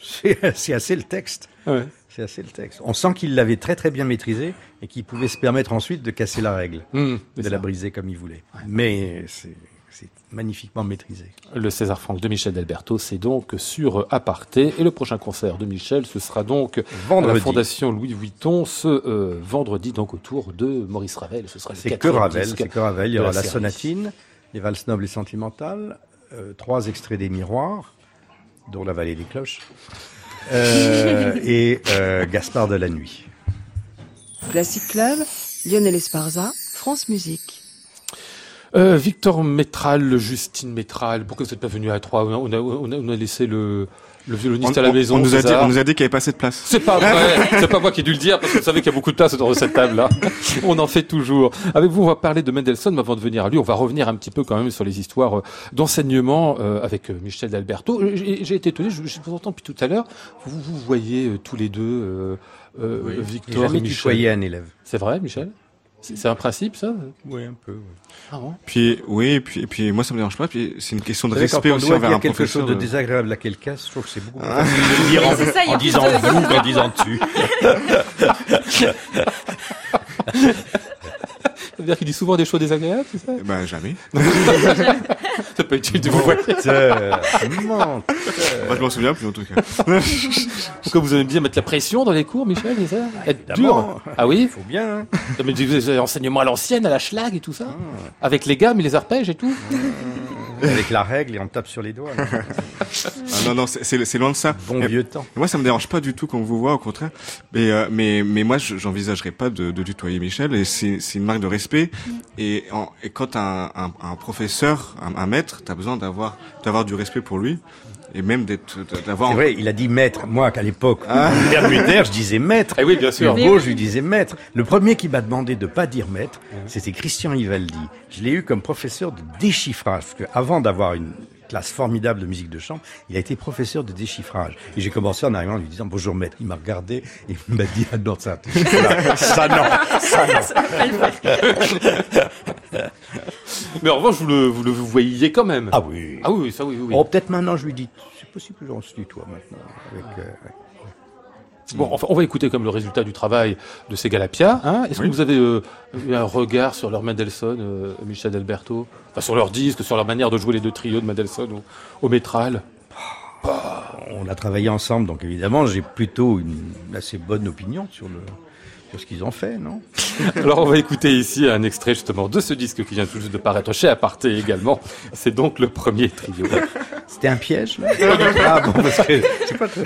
c'est assez le texte. Ouais. C'est assez le texte. On sent qu'il l'avait très très bien maîtrisé et qu'il pouvait se permettre ensuite de casser la règle, Mmh, de ça. la briser comme il voulait. Mais c'est c'est magnifiquement maîtrisé. Le César Franck de Michel Delberto, c'est donc sur Aparté. Et le prochain concert de Michel, ce sera donc à la Vendredi. Fondation Louis Vuitton ce euh, vendredi, donc autour de Maurice Ravel. Ce sera le C'est que Ravel, c'est que Ravel. Il y aura la sonatine, les valses nobles et sentimentales, euh, trois extraits des miroirs, dont la vallée des cloches, euh, et euh, Gaspard de la nuit. Classic Club, Lionel Esparza, France Musique. Euh, Victor Métral, Justine Métral, pourquoi vous n'êtes pas venu à trois on a, on, a, on a laissé le, le violoniste On, à la on- maison. on nous a dit, on nous a dit qu'il n'y avait pas assez de place. C'est pas vrai, c'est pas moi qui ai dû le dire parce que vous savez qu'il y a beaucoup de place autour de cette table-là. On en fait toujours. Avec vous, on va parler de Mendelssohn, mais avant de venir à lui, on va revenir un petit peu quand même sur les histoires euh, d'enseignement euh, avec euh, Michel d'Alberto. J'ai j'ai été étonné, je, je vous entends depuis tout à l'heure, vous vous voyez euh, tous les deux, euh, euh, J'ai Victor et Michel. un élève. C'est vrai, Michel? C'est un principe, ça? Oui, un peu. Ah bon? Puis oui, et puis, et puis moi ça me dérange pas. Puis c'est une question de Vous savez, quand respect on aussi doit envers un quelque professeur. chose de euh. désagréable à quelqu'un, je trouve que c'est beaucoup plus facile de dire en, ça, il y disant de- vous qu'en disant tu. Ça veut dire qu'il dit souvent des choses désagréables, c'est ça? Eh Ben jamais. C'est pas utile de vous voir. Euh, menteur. Moi je m'en souviens plus en tout cas. Pourquoi vous aimez bien mettre la pression dans les cours, Michel, c'est ça Être Évidemment. dur Ah oui Faut bien. hein. Non, mais vous avez enseignement à l'ancienne, à la schlag et tout ça Avec les gammes et les arpèges et tout Avec la règle et on tape sur les doigts. Ah, non non, c'est- loin de ça. Bon Et- vieux temps. Moi, ça me dérange pas du tout quand on vous voit, au contraire. Mais euh, mais mais moi, je- j'envisagerais pas de, de tutoyer Michel. Et c'est c'est une marque de respect. Et, en- et quand un, un, un professeur, un, un maître, t'as besoin d'avoir d'avoir du respect pour lui et même d'être d'avoir. C'est vrai, il a dit maître. Moi, qu'à l'époque, Bermuder, je disais maître. Eh oui, bien sûr. Hugo, je lui disais maître. Le premier qui m'a demandé de pas dire maître, c'était Christian Ivaldi. Je l'ai eu comme professeur de déchiffrage, parce que avant d'avoir une classe formidable de musique de chambre, il a été professeur de déchiffrage. Et j'ai commencé en arrivant en lui disant bonjour maître. Il m'a regardé et il m'a dit ah non ça, ça non, ça non. Mais en revanche, vous le, vous le voyiez quand même. Ah oui. Ah oui, ça oui, oui. oui. Oh peut-être maintenant je lui dis c'est possible que j'en suis toi maintenant. Avec, euh, ouais. Bon, enfin, on va écouter comme le résultat du travail de ces Galapia. Hein. Est-ce que vous avez euh, eu un regard sur leur Mendelssohn, euh, Michel Alberto? Enfin, sur leur disque, sur leur manière de jouer les deux trios de Mendelssohn au, au métral? On a travaillé ensemble, donc évidemment, j'ai plutôt une assez bonne opinion sur le sur ce qu'ils ont fait, non? Alors, on va écouter ici un extrait justement de ce disque qui vient tout juste de paraître chez Aparté également. C'est donc le premier trio. C'était un piège là? Ah bon, parce que c'est pas très...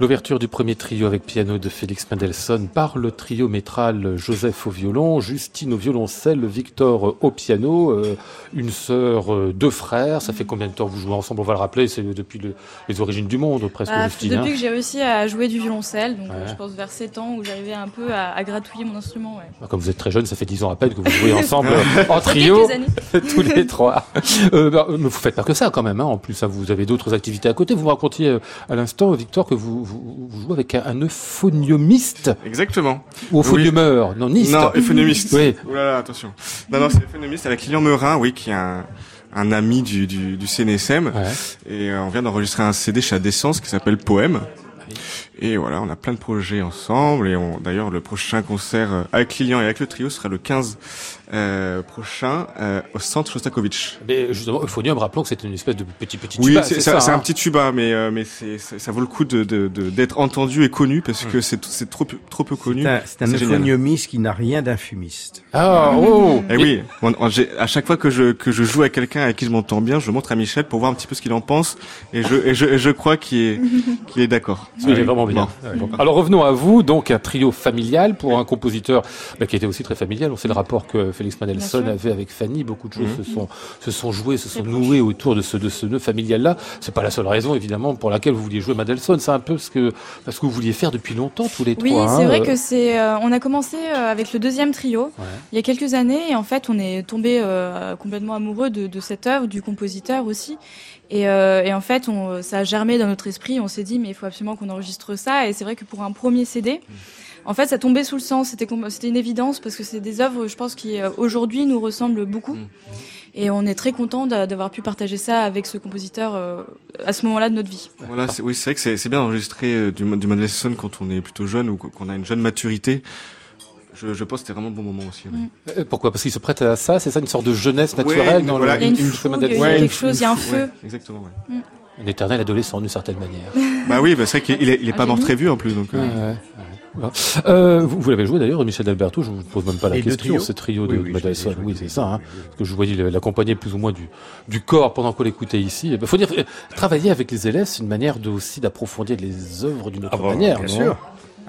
L'ouverture du premier trio avec piano de Félix Mendelssohn par le trio métral Joseph au violon, Justine au violoncelle, Victor au piano, euh, une sœur, euh, deux frères. Ça fait combien de temps que vous jouez ensemble? On va le rappeler, c'est depuis le- les origines du monde presque, Bah, Justine. hein. depuis que j'ai réussi à jouer du violoncelle, donc euh, Ouais. je pense vers 7 ans où j'arrivais un peu à, à gratouiller mon instrument. Ouais. Bah, Comme vous êtes très jeune, ça fait 10 ans à peine que vous jouez ensemble en trio, tous les trois. Euh, bah, mais vous faites pas que ça quand même, hein. en plus, hein, vous avez d'autres activités à côté. Vous me racontiez à l'instant, Victor, que vous, vous, vous jouez avec un, un euphoniumiste Exactement. ou euphoniumeur, non, niste. Non, éphonomiste. Oui. Ouh là là, attention. Non, non, c'est éphonomiste avec Lilian Meurin, oui, qui est un, un ami du, du, du CNSM. Ouais. Et euh, on vient d'enregistrer un CD chez Adessence qui s'appelle Poème. Oui. Et voilà, on a plein de projets ensemble. Et on, d'ailleurs, le prochain concert euh, avec Lilian et avec le trio sera le 15 euh, prochain euh, au centre Shostakovich. Mais justement, euphonium, rappelons que c'est une espèce de petit petit Oui, tuba, c'est, ça, ça, c'est hein. un petit tuba, mais euh, mais c'est, c'est- ça vaut le coup de, de, de- d'être entendu et connu parce Hmm. que c'est c'est trop peu- trop peu connu. C'est un, c'est C'est euphoniumiste qui n'a rien d'un fumiste. Ah, oh Eh oui, on- on- j'ai- à chaque fois que je que je joue avec quelqu'un avec qui je m'entends bien, je montre à Michel pour voir un petit peu ce qu'il en pense et je et je, et je crois qu'il est qu'il est d'accord. Il est vraiment bien. Bon. Bon. Alors revenons à vous, donc un trio familial pour un compositeur bah, qui était aussi très familial. On sait le rapport que Félix Mendelssohn avait avec Fanny. Beaucoup de choses Mhm. se sont se sont jouées, se sont nouées autour de ce de ce nœud familial là. C'est pas la seule raison évidemment pour laquelle vous vouliez jouer Mendelssohn. C'est un peu ce que parce que vous vouliez faire depuis longtemps tous les Oui, trois. c'est hein, vrai euh, que c'est. euh, on a commencé euh, avec le deuxième trio Ouais. il y a quelques années et en fait on est tombé euh, complètement amoureux de, de cette œuvre, du compositeur aussi. Et, euh, et en fait, on, ça a germé dans notre esprit. On s'est dit mais il faut absolument qu'on enregistre ça. Et c'est vrai que pour un premier CD, en fait, ça tombait sous le sens. C'était une évidence parce que c'est des œuvres, je pense, qui euh, aujourd'hui nous ressemblent beaucoup. Mm. Et on est très content d'a- d'avoir pu partager ça avec ce compositeur euh, à ce moment-là de notre vie. Voilà, c'est, oui, c'est vrai que c'est, c'est bien d'enregistrer euh, du, du Mendelssohn quand on est plutôt jeune ou qu'on a une jeune maturité. Je, je pense que c'était vraiment le bon moment aussi. oui. euh, Pourquoi? Parce qu'il se prête à ça. C'est ça une sorte de jeunesse naturelle dans voilà, le. Il y a une une- fougue, il y a Ouais, quelque chose, il y a un feu. ouais, exactement. Ouais. Un éternel adolescent d'une certaine manière. Bah oui, bah c'est vrai qu'il est, il est Ah, pas mort très vieux en plus, donc. euh. Euh, vous, vous l'avez joué d'ailleurs, Michel Alberto, je vous pose même pas la deux question, ce trio de oui, Oui, c'est ça, hein, parce que je voyais l'accompagner plus ou moins du, du corps pendant qu'on l'écoutait ici. Il faut dire, travailler avec les élèves, c'est une manière de, aussi d'approfondir les œuvres d'une autre Ah bon, manière. bien non? sûr.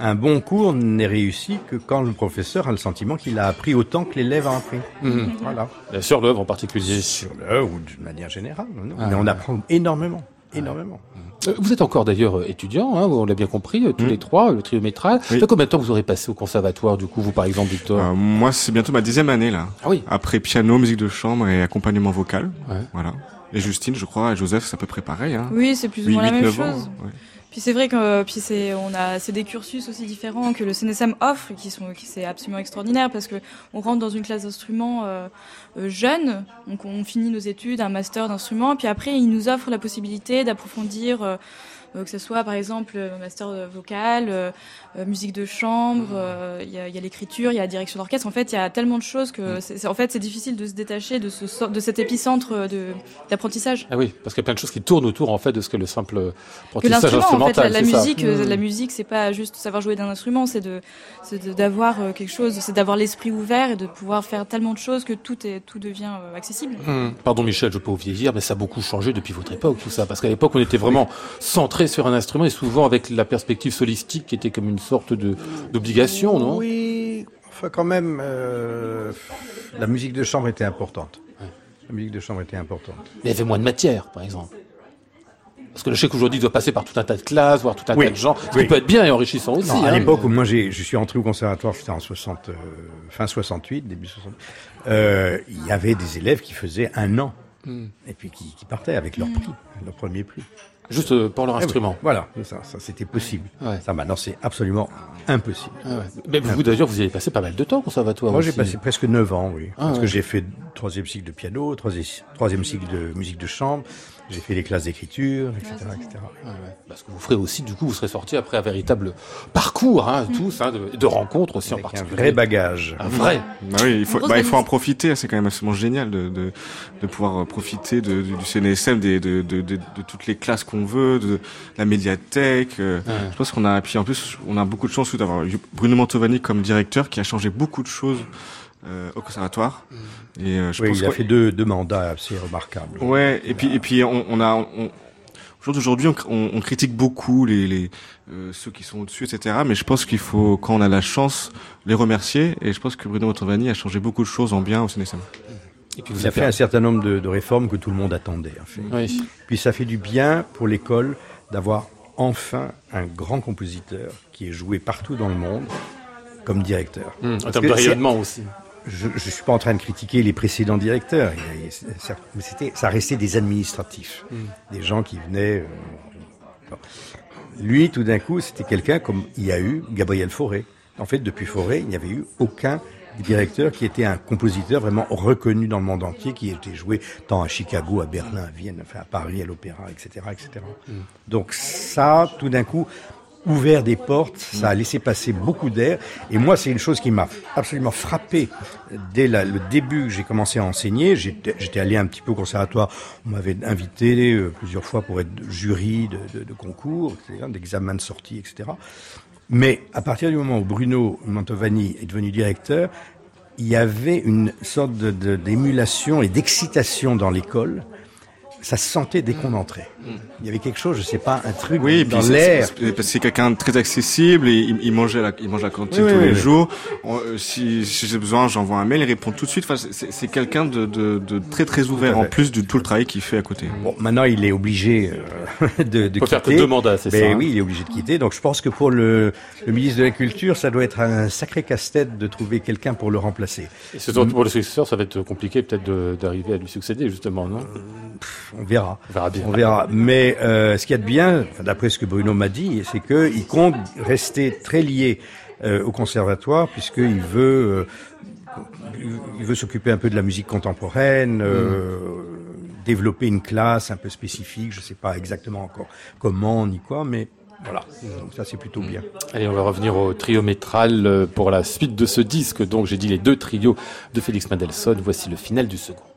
Un bon cours n'est réussi que quand le professeur a le sentiment qu'il a appris autant que l'élève a appris. Mhm. Voilà. Sûr, l'œuvre en particulier. Sur le ou d'une manière générale. non Ah, Mais on apprend énormément. Énormément. Euh, Vous êtes encore d'ailleurs étudiant, hein, on l'a bien compris, euh, tous Mhm. les trois, le trio métral. Oui. Combien de temps que vous aurez passé au conservatoire, du coup, vous par exemple, Victor Euh, moi, c'est bientôt ma dixième année là. Ah oui. Après piano, musique de chambre et accompagnement vocal. Ouais. Voilà. Et Justine, je crois, et Joseph, c'est à peu près pareil. Hein. Oui, c'est plus ou moins la même chose. ans, ouais. Puis c'est vrai que euh, puis c'est on a c'est des cursus aussi différents que le CNSM offre qui sont qui c'est absolument extraordinaire parce que on rentre dans une classe d'instruments euh, euh, jeune donc on finit nos études un master d'instruments puis après ils nous offrent la possibilité d'approfondir euh, que ce soit par exemple euh, master euh, vocal, euh, euh, musique de chambre, euh, il y a, il y a l'écriture, il y a la direction d'orchestre. En fait, il y a tellement de choses que c'est, c'est- en fait c'est difficile de se détacher de ce de cet épicentre de d'apprentissage. Ah oui, parce qu'il y a plein de choses qui tournent autour en fait de ce que le simple que apprentissage l'instrument en fait la, instrumental. la musique euh, Mm. la musique c'est pas juste savoir jouer d'un instrument c'est de c'est de- d'avoir euh, quelque chose c'est d'avoir l'esprit ouvert et de pouvoir faire tellement de choses que tout est tout devient euh, accessible Pardon Michel, je peux vous vieillir, mais ça a beaucoup changé depuis votre époque, tout ça. Parce qu'à l'époque, on était vraiment centré sur un instrument et souvent avec la perspective solistique qui était comme une sorte de d'obligation, non? Oui, enfin quand même, euh, la musique de chambre était importante. La musique de chambre était importante. Mais il y avait moins de matière, par exemple. Parce que je sais qu'aujourd'hui, il doit passer par tout un tas de classes, voire tout un Oui, tas de gens, ce oui. qui peut être bien et enrichissant aussi. Non, à hein, l'époque mais- où moi j'ai, je suis entré au conservatoire, c'était en 60, euh, fin 68, début 60. Euh, il y avait des élèves qui faisaient un an Hmm. et puis qui, qui partaient avec leur prix, leur premier prix. Juste euh, pour leur oui, instrument. Voilà, ça, ça c'était possible. Ouais. Ça maintenant c'est absolument impossible. Ah ouais. Mais vous, d'ailleurs, vous y avez passé pas mal de temps au conservatoire Moi j'ai passé presque 9 ans, oui. Ah, parce ouais. que j'ai fait troisième cycle de piano, troisième, troisième cycle de musique de chambre, j'ai fait les classes d'écriture, etc. etc. Ouais. Parce que vous ferez aussi, du coup, vous serez sorti après un véritable parcours, hein, tous, hein, de, de rencontres aussi en Avec un particulier. vrai bagage. Un vrai. Bah oui, il faut, bah, il faut en profiter. C'est quand même absolument génial de, de, de pouvoir profiter de, du du CNSM, des, de, de, de, de toutes les classes qu'on veut, de la médiathèque. euh, Ouais. Je pense qu'on a, puis en plus, on a beaucoup de chance d'avoir Bruno Mantovani comme directeur qui a changé beaucoup de choses euh, au conservatoire. Et euh, je Oui, pense il a fait deux, deux mandats assez remarquables. Ouais, et puis et puis on, on a on, Aujourd'hui, on, on, on critique beaucoup les, les euh, ceux qui sont au-dessus, etc. Mais je pense qu'il faut, quand on a la chance, les remercier. Et je pense que Bruno Montalvani a changé beaucoup de choses en bien au CNSM. Et puis Il a fait un certain nombre de, de réformes que tout le monde attendait. En fait. Oui. Puis ça fait du bien pour l'école d'avoir enfin un grand compositeur qui est joué partout dans le monde comme directeur. Hum, en termes de rayonnement aussi. Je ne suis pas en train de critiquer les précédents directeurs, ça- mais c'était, ça restait des administratifs, des gens qui venaient. euh, bon. Lui, tout d'un coup, c'était quelqu'un comme il y a eu Gabriel Fauré. En fait, depuis Fauré, il n'y avait eu aucun directeur qui était un compositeur vraiment reconnu dans le monde entier, qui était joué tant à Chicago, à Berlin, à Vienne, enfin à Paris, à l'opéra, etc., etc. Donc ça, tout d'un coup, ouvert des portes, ça a laissé passer beaucoup d'air. Et moi, c'est une chose qui m'a absolument frappé dès le début que j'ai commencé à enseigner. J'étais allé un petit peu au conservatoire. On m'avait invité euh, plusieurs fois pour être jury de, concours, d'examen de sortie, etc. Mais à partir du moment où Bruno Mantovani est devenu directeur, il y avait une sorte d'émulation et d'excitation dans l'école. Ça se sentait dès qu'on entrait. Il y avait quelque chose, je sais pas, un truc Oui, dans l'air. c'est- quelqu'un de très accessible et il, il mangeait la, il mange à la cantine Oui, tous oui, les oui. jours. On- euh, si si j'ai besoin, j'envoie un mail, il répond tout de suite. Enfin, c'est- quelqu'un de, de, de très très ouvert en plus de tout le travail qu'il fait à côté. Bon, maintenant, il est obligé euh, de, de Faut faire que quitter. deux mandats, c'est Ben ça, hein. oui, il est obligé de quitter. Donc, je pense que pour le, le ministre de la Culture, ça doit être un sacré casse-tête de trouver quelqu'un pour le remplacer. Et surtout pour le successeur, ça va être compliqué peut-être d'arriver à lui succéder justement, non? On verra. On verra bien. On verra. Mais euh, ce qu'il y a de bien, d'après ce que Bruno m'a dit, c'est qu'il compte rester très lié euh, au conservatoire, puisqu'il veut, euh, il veut s'occuper un peu de la musique contemporaine, euh, développer une classe un peu spécifique. Je ne sais pas exactement encore comment ni quoi, mais voilà. Donc ça, c'est plutôt bien. Allez, on va revenir au trio métral pour la suite de ce disque. Donc, j'ai dit les deux trios de Félix Mendelssohn. Voici le final du second.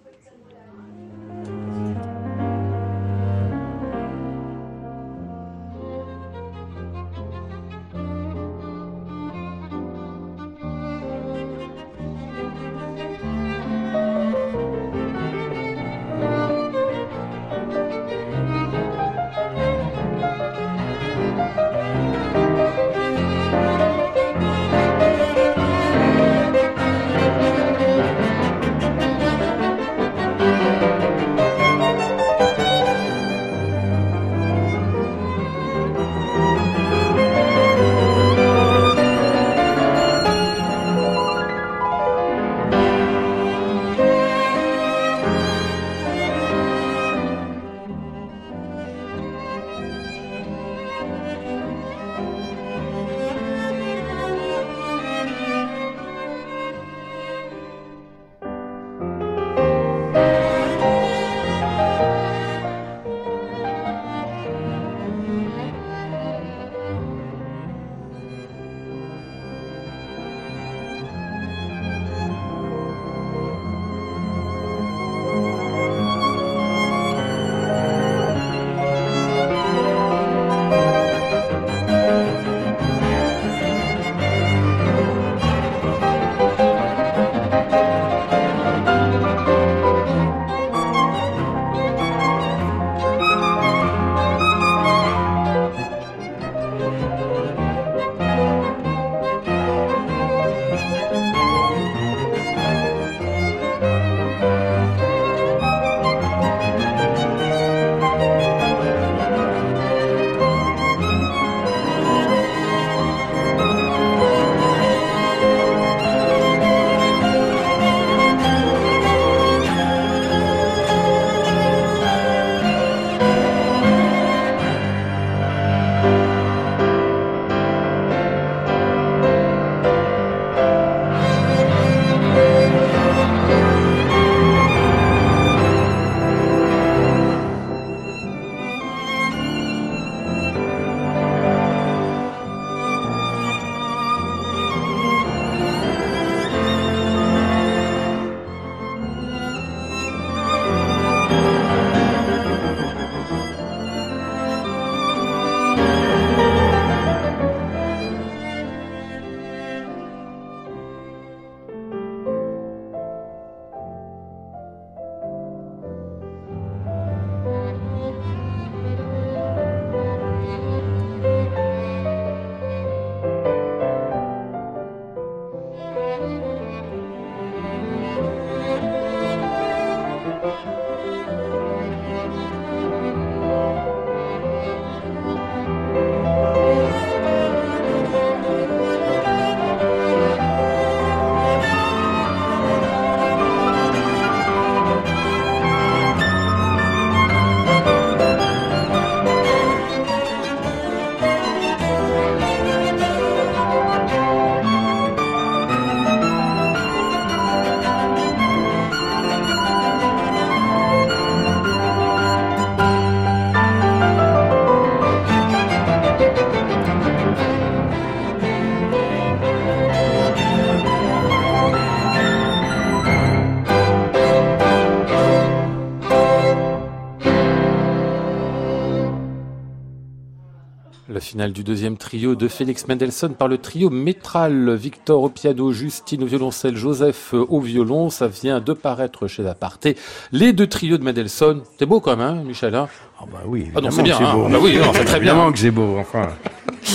Finale du deuxième trio de Félix Mendelssohn par le trio Métral. Victor au piano, Justine au violoncelle, Joseph au violon. Ça vient de paraître chez Aparté. Les deux trios de Mendelssohn. C'est beau quand même, hein, Michel hein? Ah bah oui, Ah non, c'est bien, hein. beau. Ah bah oui, c'est très bien. Évidemment que c'est beau, enfin.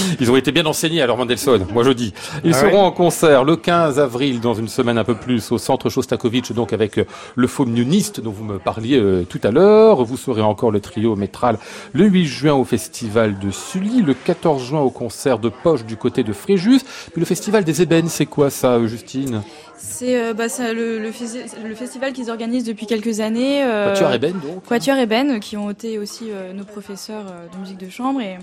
Ils ont été bien enseignés alors Mendelssohn, moi je dis. Ils Ah seront ouais en concert le 15 avril dans une semaine un peu plus au centre Shostakovich donc avec euh, le faunioniste dont vous me parliez euh, tout à l'heure. Vous serez encore le trio métral le 8 juin au festival de Sully, le 14 juin au concert de Poche du côté de Fréjus. Puis le festival des ébènes, c'est quoi ça euh, Justine? C'est euh, bah, le, le, festi- le festival qu'ils organisent depuis quelques années. euh, Quatuor ébène donc Quatuor Eben, qui ont été aussi euh, nos professeurs euh, de musique de chambre. Et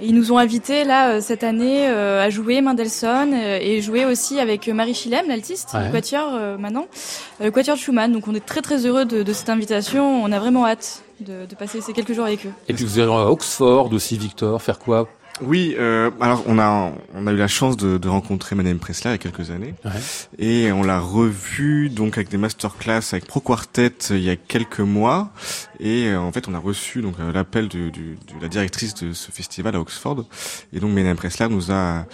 ils nous ont invités là euh, cette année euh, à jouer Mendelssohn euh, et jouer aussi avec Marie Chilem, l'altiste Ouais. du Quatuor maintenant, le Quatuor de Schumann. Donc on est très très heureux de, de cette invitation. On a vraiment hâte de, de passer ces quelques jours avec eux. Et puis vous irez à Oxford aussi Victor, faire quoi Oui, euh, alors on a on a eu la chance de, de rencontrer Madame Pressler il y a quelques années. Ouais. et on l'a revue donc avec des masterclass avec Pro Quartet euh, il y a quelques mois. Et euh, en fait on a reçu donc euh, l'appel de, de la directrice de ce festival à Oxford. Et donc Madame Pressler nous a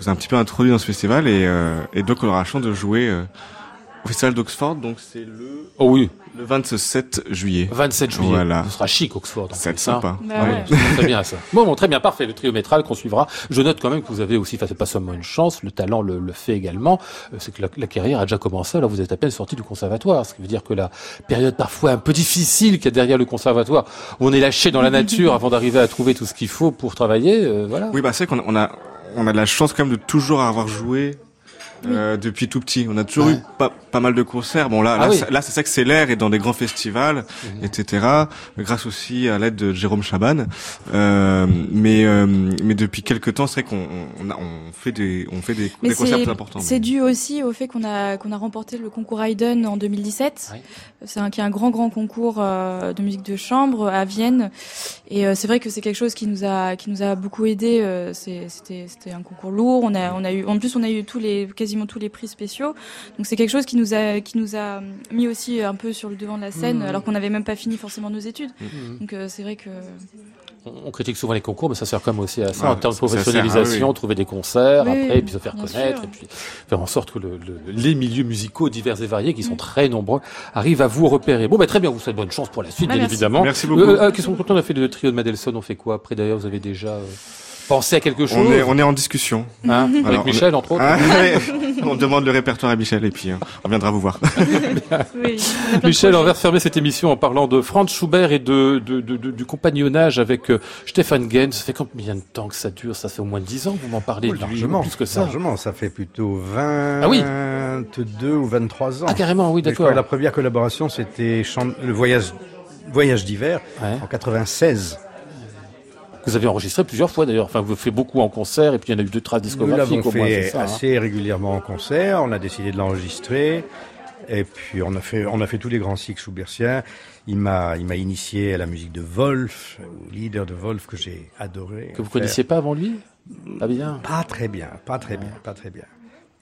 nous a un petit peu introduit dans ce festival. Et, euh, et donc on aura la chance de jouer euh, festival d'Oxford donc c'est le Oh oui, le 27 juillet. 27 juillet. Voilà. Ce sera chic Oxford. en Ça va être plus, hein. sympa. Bah Ah ouais. c'est très bien ça. Bon, bon, très bien, parfait. Le trio métral qu'on suivra. Je note quand même que vous avez aussi, enfin, c'est pas seulement une chance, le talent le, le fait également. Euh, C'est que la, la carrière a déjà commencé. Alors vous êtes à peine sorti du conservatoire, ce qui veut dire que la période parfois un peu difficile qu'il y a derrière le conservatoire, où on est lâché dans la nature avant d'arriver à trouver tout ce qu'il faut pour travailler, euh, voilà. Oui, bah c'est vrai qu'on a, on a, on a de la chance quand même de toujours avoir joué euh, depuis tout petit. On a toujours Ouais. eu pas, pas mal de concerts. Bon là, Ah là, oui. ça- là, c'est ça que c'est l'air et dans des grands festivals, Mhm. etc. Grâce aussi à l'aide de Jérôme Chaban. Euh, mais euh, mais depuis quelques temps, c'est vrai qu'on on, a- on fait des on fait des, concerts plus importants. C'est dû aussi au fait qu'on a qu'on a remporté le concours Haydn en 2017. Ouais. C'est un qui est un grand grand concours euh, de musique de chambre à Vienne. Et euh, c'est vrai que c'est quelque chose qui nous a qui nous a beaucoup aidé. euh, c'est- C'était c'était un concours lourd. On a on a eu en plus on a eu tous les quasiment tous les prix spéciaux. Donc c'est quelque chose qui nous a qui nous a mis aussi un peu sur le devant de la scène Mhm. alors qu'on n'avait même pas fini forcément nos études. Mhm. Donc euh, c'est vrai que On on critique souvent les concours, mais ça sert quand même aussi à ça, Ah, en termes de sert, professionnalisation, ah oui. trouver des concerts, Oui, après, et puis se faire connaître, sûr. et puis faire en sorte que le, le- les milieux musicaux divers et variés, qui sont très nombreux, arrivent à vous repérer. Bon, bah, très bien, vous souhaite bonne chance pour la suite, Ah, bien merci. évidemment. Merci beaucoup. Euh, euh, qu'est-ce qu'on- a fait le trio de Madelson, on fait quoi? Après, d'ailleurs, vous avez déjà euh, pensé à quelque chose on est on est en discussion. hein, Avec on est- Michel, entre autres Ah, ouais. on demande le répertoire à Michel et puis euh, on viendra vous voir. oui, on Michel, on va refermer cette émission en parlant de Franz Schubert et de, de, de- de- du compagnonnage avec euh, Stefan Gens. Ça fait combien de temps que ça dure? Ça fait au moins 10 ans que vous m'en parlez largement, plus que ça. largement, ça fait plutôt 20, Ah oui. 22 ou 23 ans. Ah, carrément, oui, d'accord. la première collaboration, c'était Chant- le voyage, voyage d'hiver Ouais. en 96. Vous avez enregistré plusieurs fois d'ailleurs. Enfin, vous faites beaucoup en concert et puis il y en a eu deux traces Nous discographiques l'avons moins. c'est fait ça, hein. assez régulièrement en concert. On a décidé de l'enregistrer. Et puis on a fait, on a fait tous les grands cycles schubertiens. Il m'a, il m'a initié à la musique de Wolf, au leader de Wolf que j'ai adoré. Que vous faire. connaissiez pas avant lui? Pas bien? Pas très bien, pas très bien, pas très bien.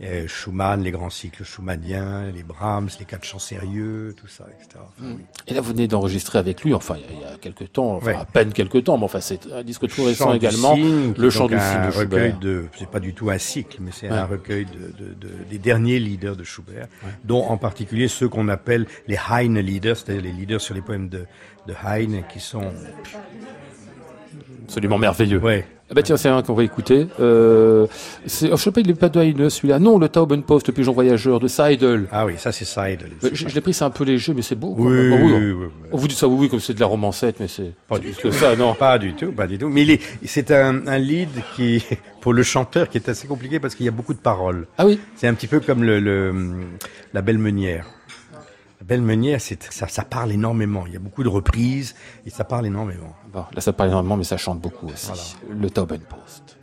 Et Schumann, les grands cycles schumanniens, les Brahms, les quatre chants sérieux, tout ça, etc. Enfin, oui. Et là, vous venez d'enregistrer avec lui. Enfin, il y a- quelques temps, enfin Ouais. à peine quelques temps, mais enfin, c'est un disque tout récent également. le chant du cygne de recueil Schubert. de, c'est pas du tout un cycle, mais c'est Ouais. un recueil de, de- de- des derniers leaders de Schubert, dont en particulier ceux qu'on appelle les Heine leaders, c'est-à-dire les leaders sur les poèmes de, de Heine, qui sont, Absolument merveilleux. ouais, Ah bah tiens, c'est un qu'on va écouter. Euh, c'est, oh, je sais pas, il est pas de Heine, celui-là. Non, le Taubenpost, le pigeon voyageur de Seidel. ah oui, ça c'est Seidel. Euh, Je, je l'ai pris, c'est un peu léger, mais c'est beau. quoi. Oui, oui, oui. On vous dit ça, oui, oui, comme c'est de la romancette, mais c'est Pas c'est du que ça, non. Pas du tout, pas du tout. Mais il est- c'est un, un lead qui, pour le chanteur, qui est assez compliqué parce qu'il y a beaucoup de paroles. Ah oui. C'est un petit peu comme le, le- la belle meunière. Belle meunière, ça, ça parle énormément. Il y a beaucoup de reprises et ça parle énormément. Bon, là, ça parle énormément, mais ça chante beaucoup aussi. Le Taubenpost.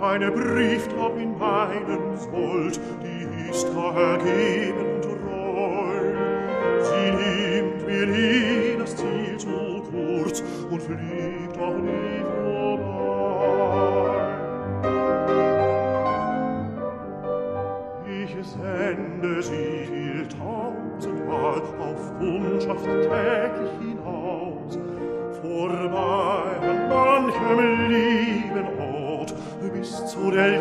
Eine Brieftaub in meinem Sold, die ist ergeben und treu. Sie nimmt mir nie und fliegt doch nie vorbei. Ich sende sie viel tausendmal auf Kundschaft täglich hinaus, vorbei an manchem lieben Ort, bis zu der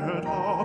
Herr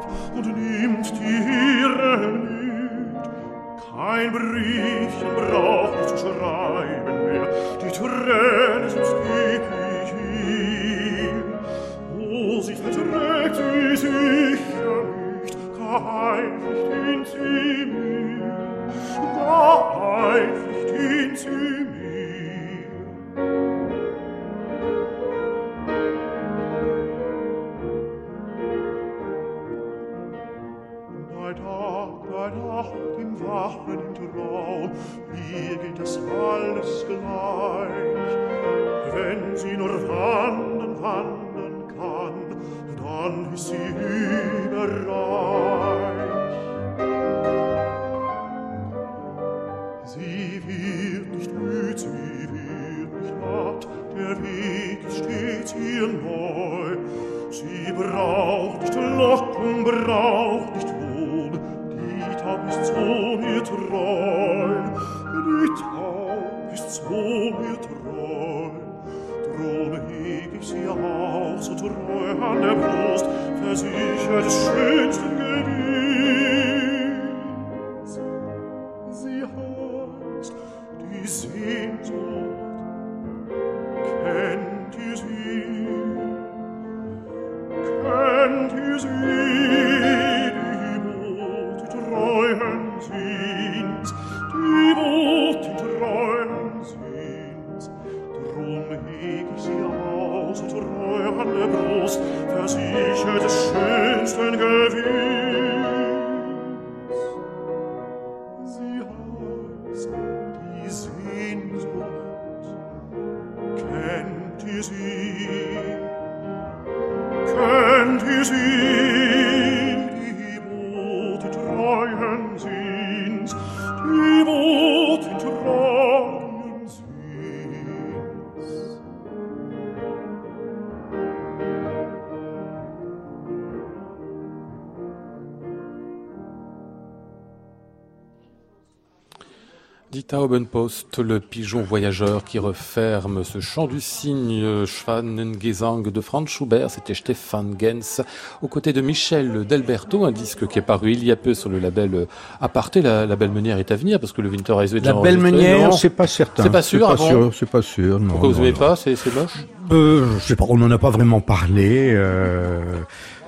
Taubenpost, le pigeon voyageur qui referme ce chant du cygne Schwanengesang de Franz Schubert, c'était Stéphane Gens, aux côtés de Michel Delberto, un disque qui est paru il y a peu sur le label Aparté. La, la belle meunière est à venir parce que le Winter is La belle meunière, c'est pas certain. C'est pas sûr, C'est pas sûr, c'est pas sûr. Non, Pourquoi vous non, aimez non. pas C'est c'est moche Euh, je sais pas, on n'en a pas vraiment parlé. Euh,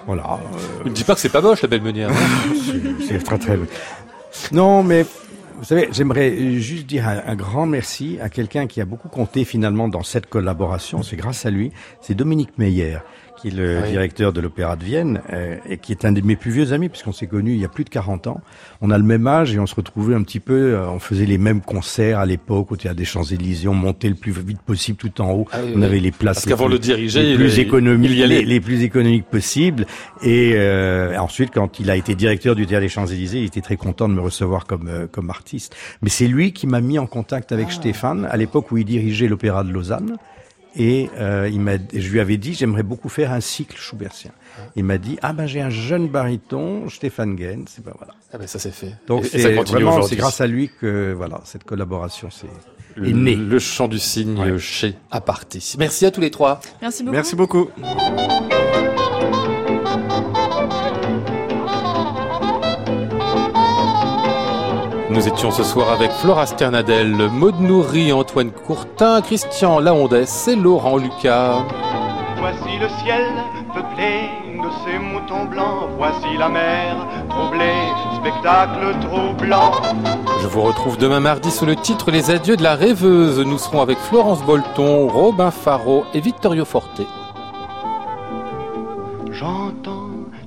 voilà. Ne dis pas que c'est pas moche la belle meunière. C'est- C'est très très. Non, mais vous savez, j'aimerais juste dire un, grand merci à quelqu'un qui a beaucoup compté finalement dans cette collaboration. C'est grâce à lui. C'est Dominique Meyer, qui est le Oui. directeur de l'Opéra de Vienne euh, et qui est un de mes plus vieux amis puisqu'on s'est connus il y a plus de 40 ans. On a le même âge et on se retrouvait un petit peu. euh, on faisait les mêmes concerts à l'époque au théâtre des Champs-Élysées. On montait le plus vite possible tout en haut. Ah oui, on avait les places les plus- le diriger, les il- plus il- économiques, il les, les plus économiques possibles. Et euh, ensuite, quand il a été directeur du théâtre des Champs-Élysées, il était très content de me recevoir comme euh, comme artiste. Mais c'est lui qui m'a mis en contact avec Stéphane à l'époque où il dirigeait l'Opéra de Lausanne. Et euh, il m'a, je lui avais dit, j'aimerais beaucoup faire un cycle Schubertien. Il m'a dit, ah ben j'ai un jeune baryton, Stéphane Gens. Et ben voilà. Ah ben ça c'est fait. Donc Et- et ça c'est continue vraiment, aujourd'hui. c'est grâce à lui que voilà cette collaboration c'est le, est née. le chant du cygne Ouais. chez Aparté. Merci à tous les trois. Merci beaucoup. Merci beaucoup. Nous étions ce soir avec Flora Sternadel, Maud Nourri, Antoine Courtin, Christian Laondès et Laurent Lucas. Voici le ciel peuplé de ces moutons blancs. Voici la mer troublée, spectacle troublant. Je vous retrouve demain mardi sous le titre Les adieux de la rêveuse. Nous serons avec Florence Bolton, Robin Faro et Vittorio Forte. J'entends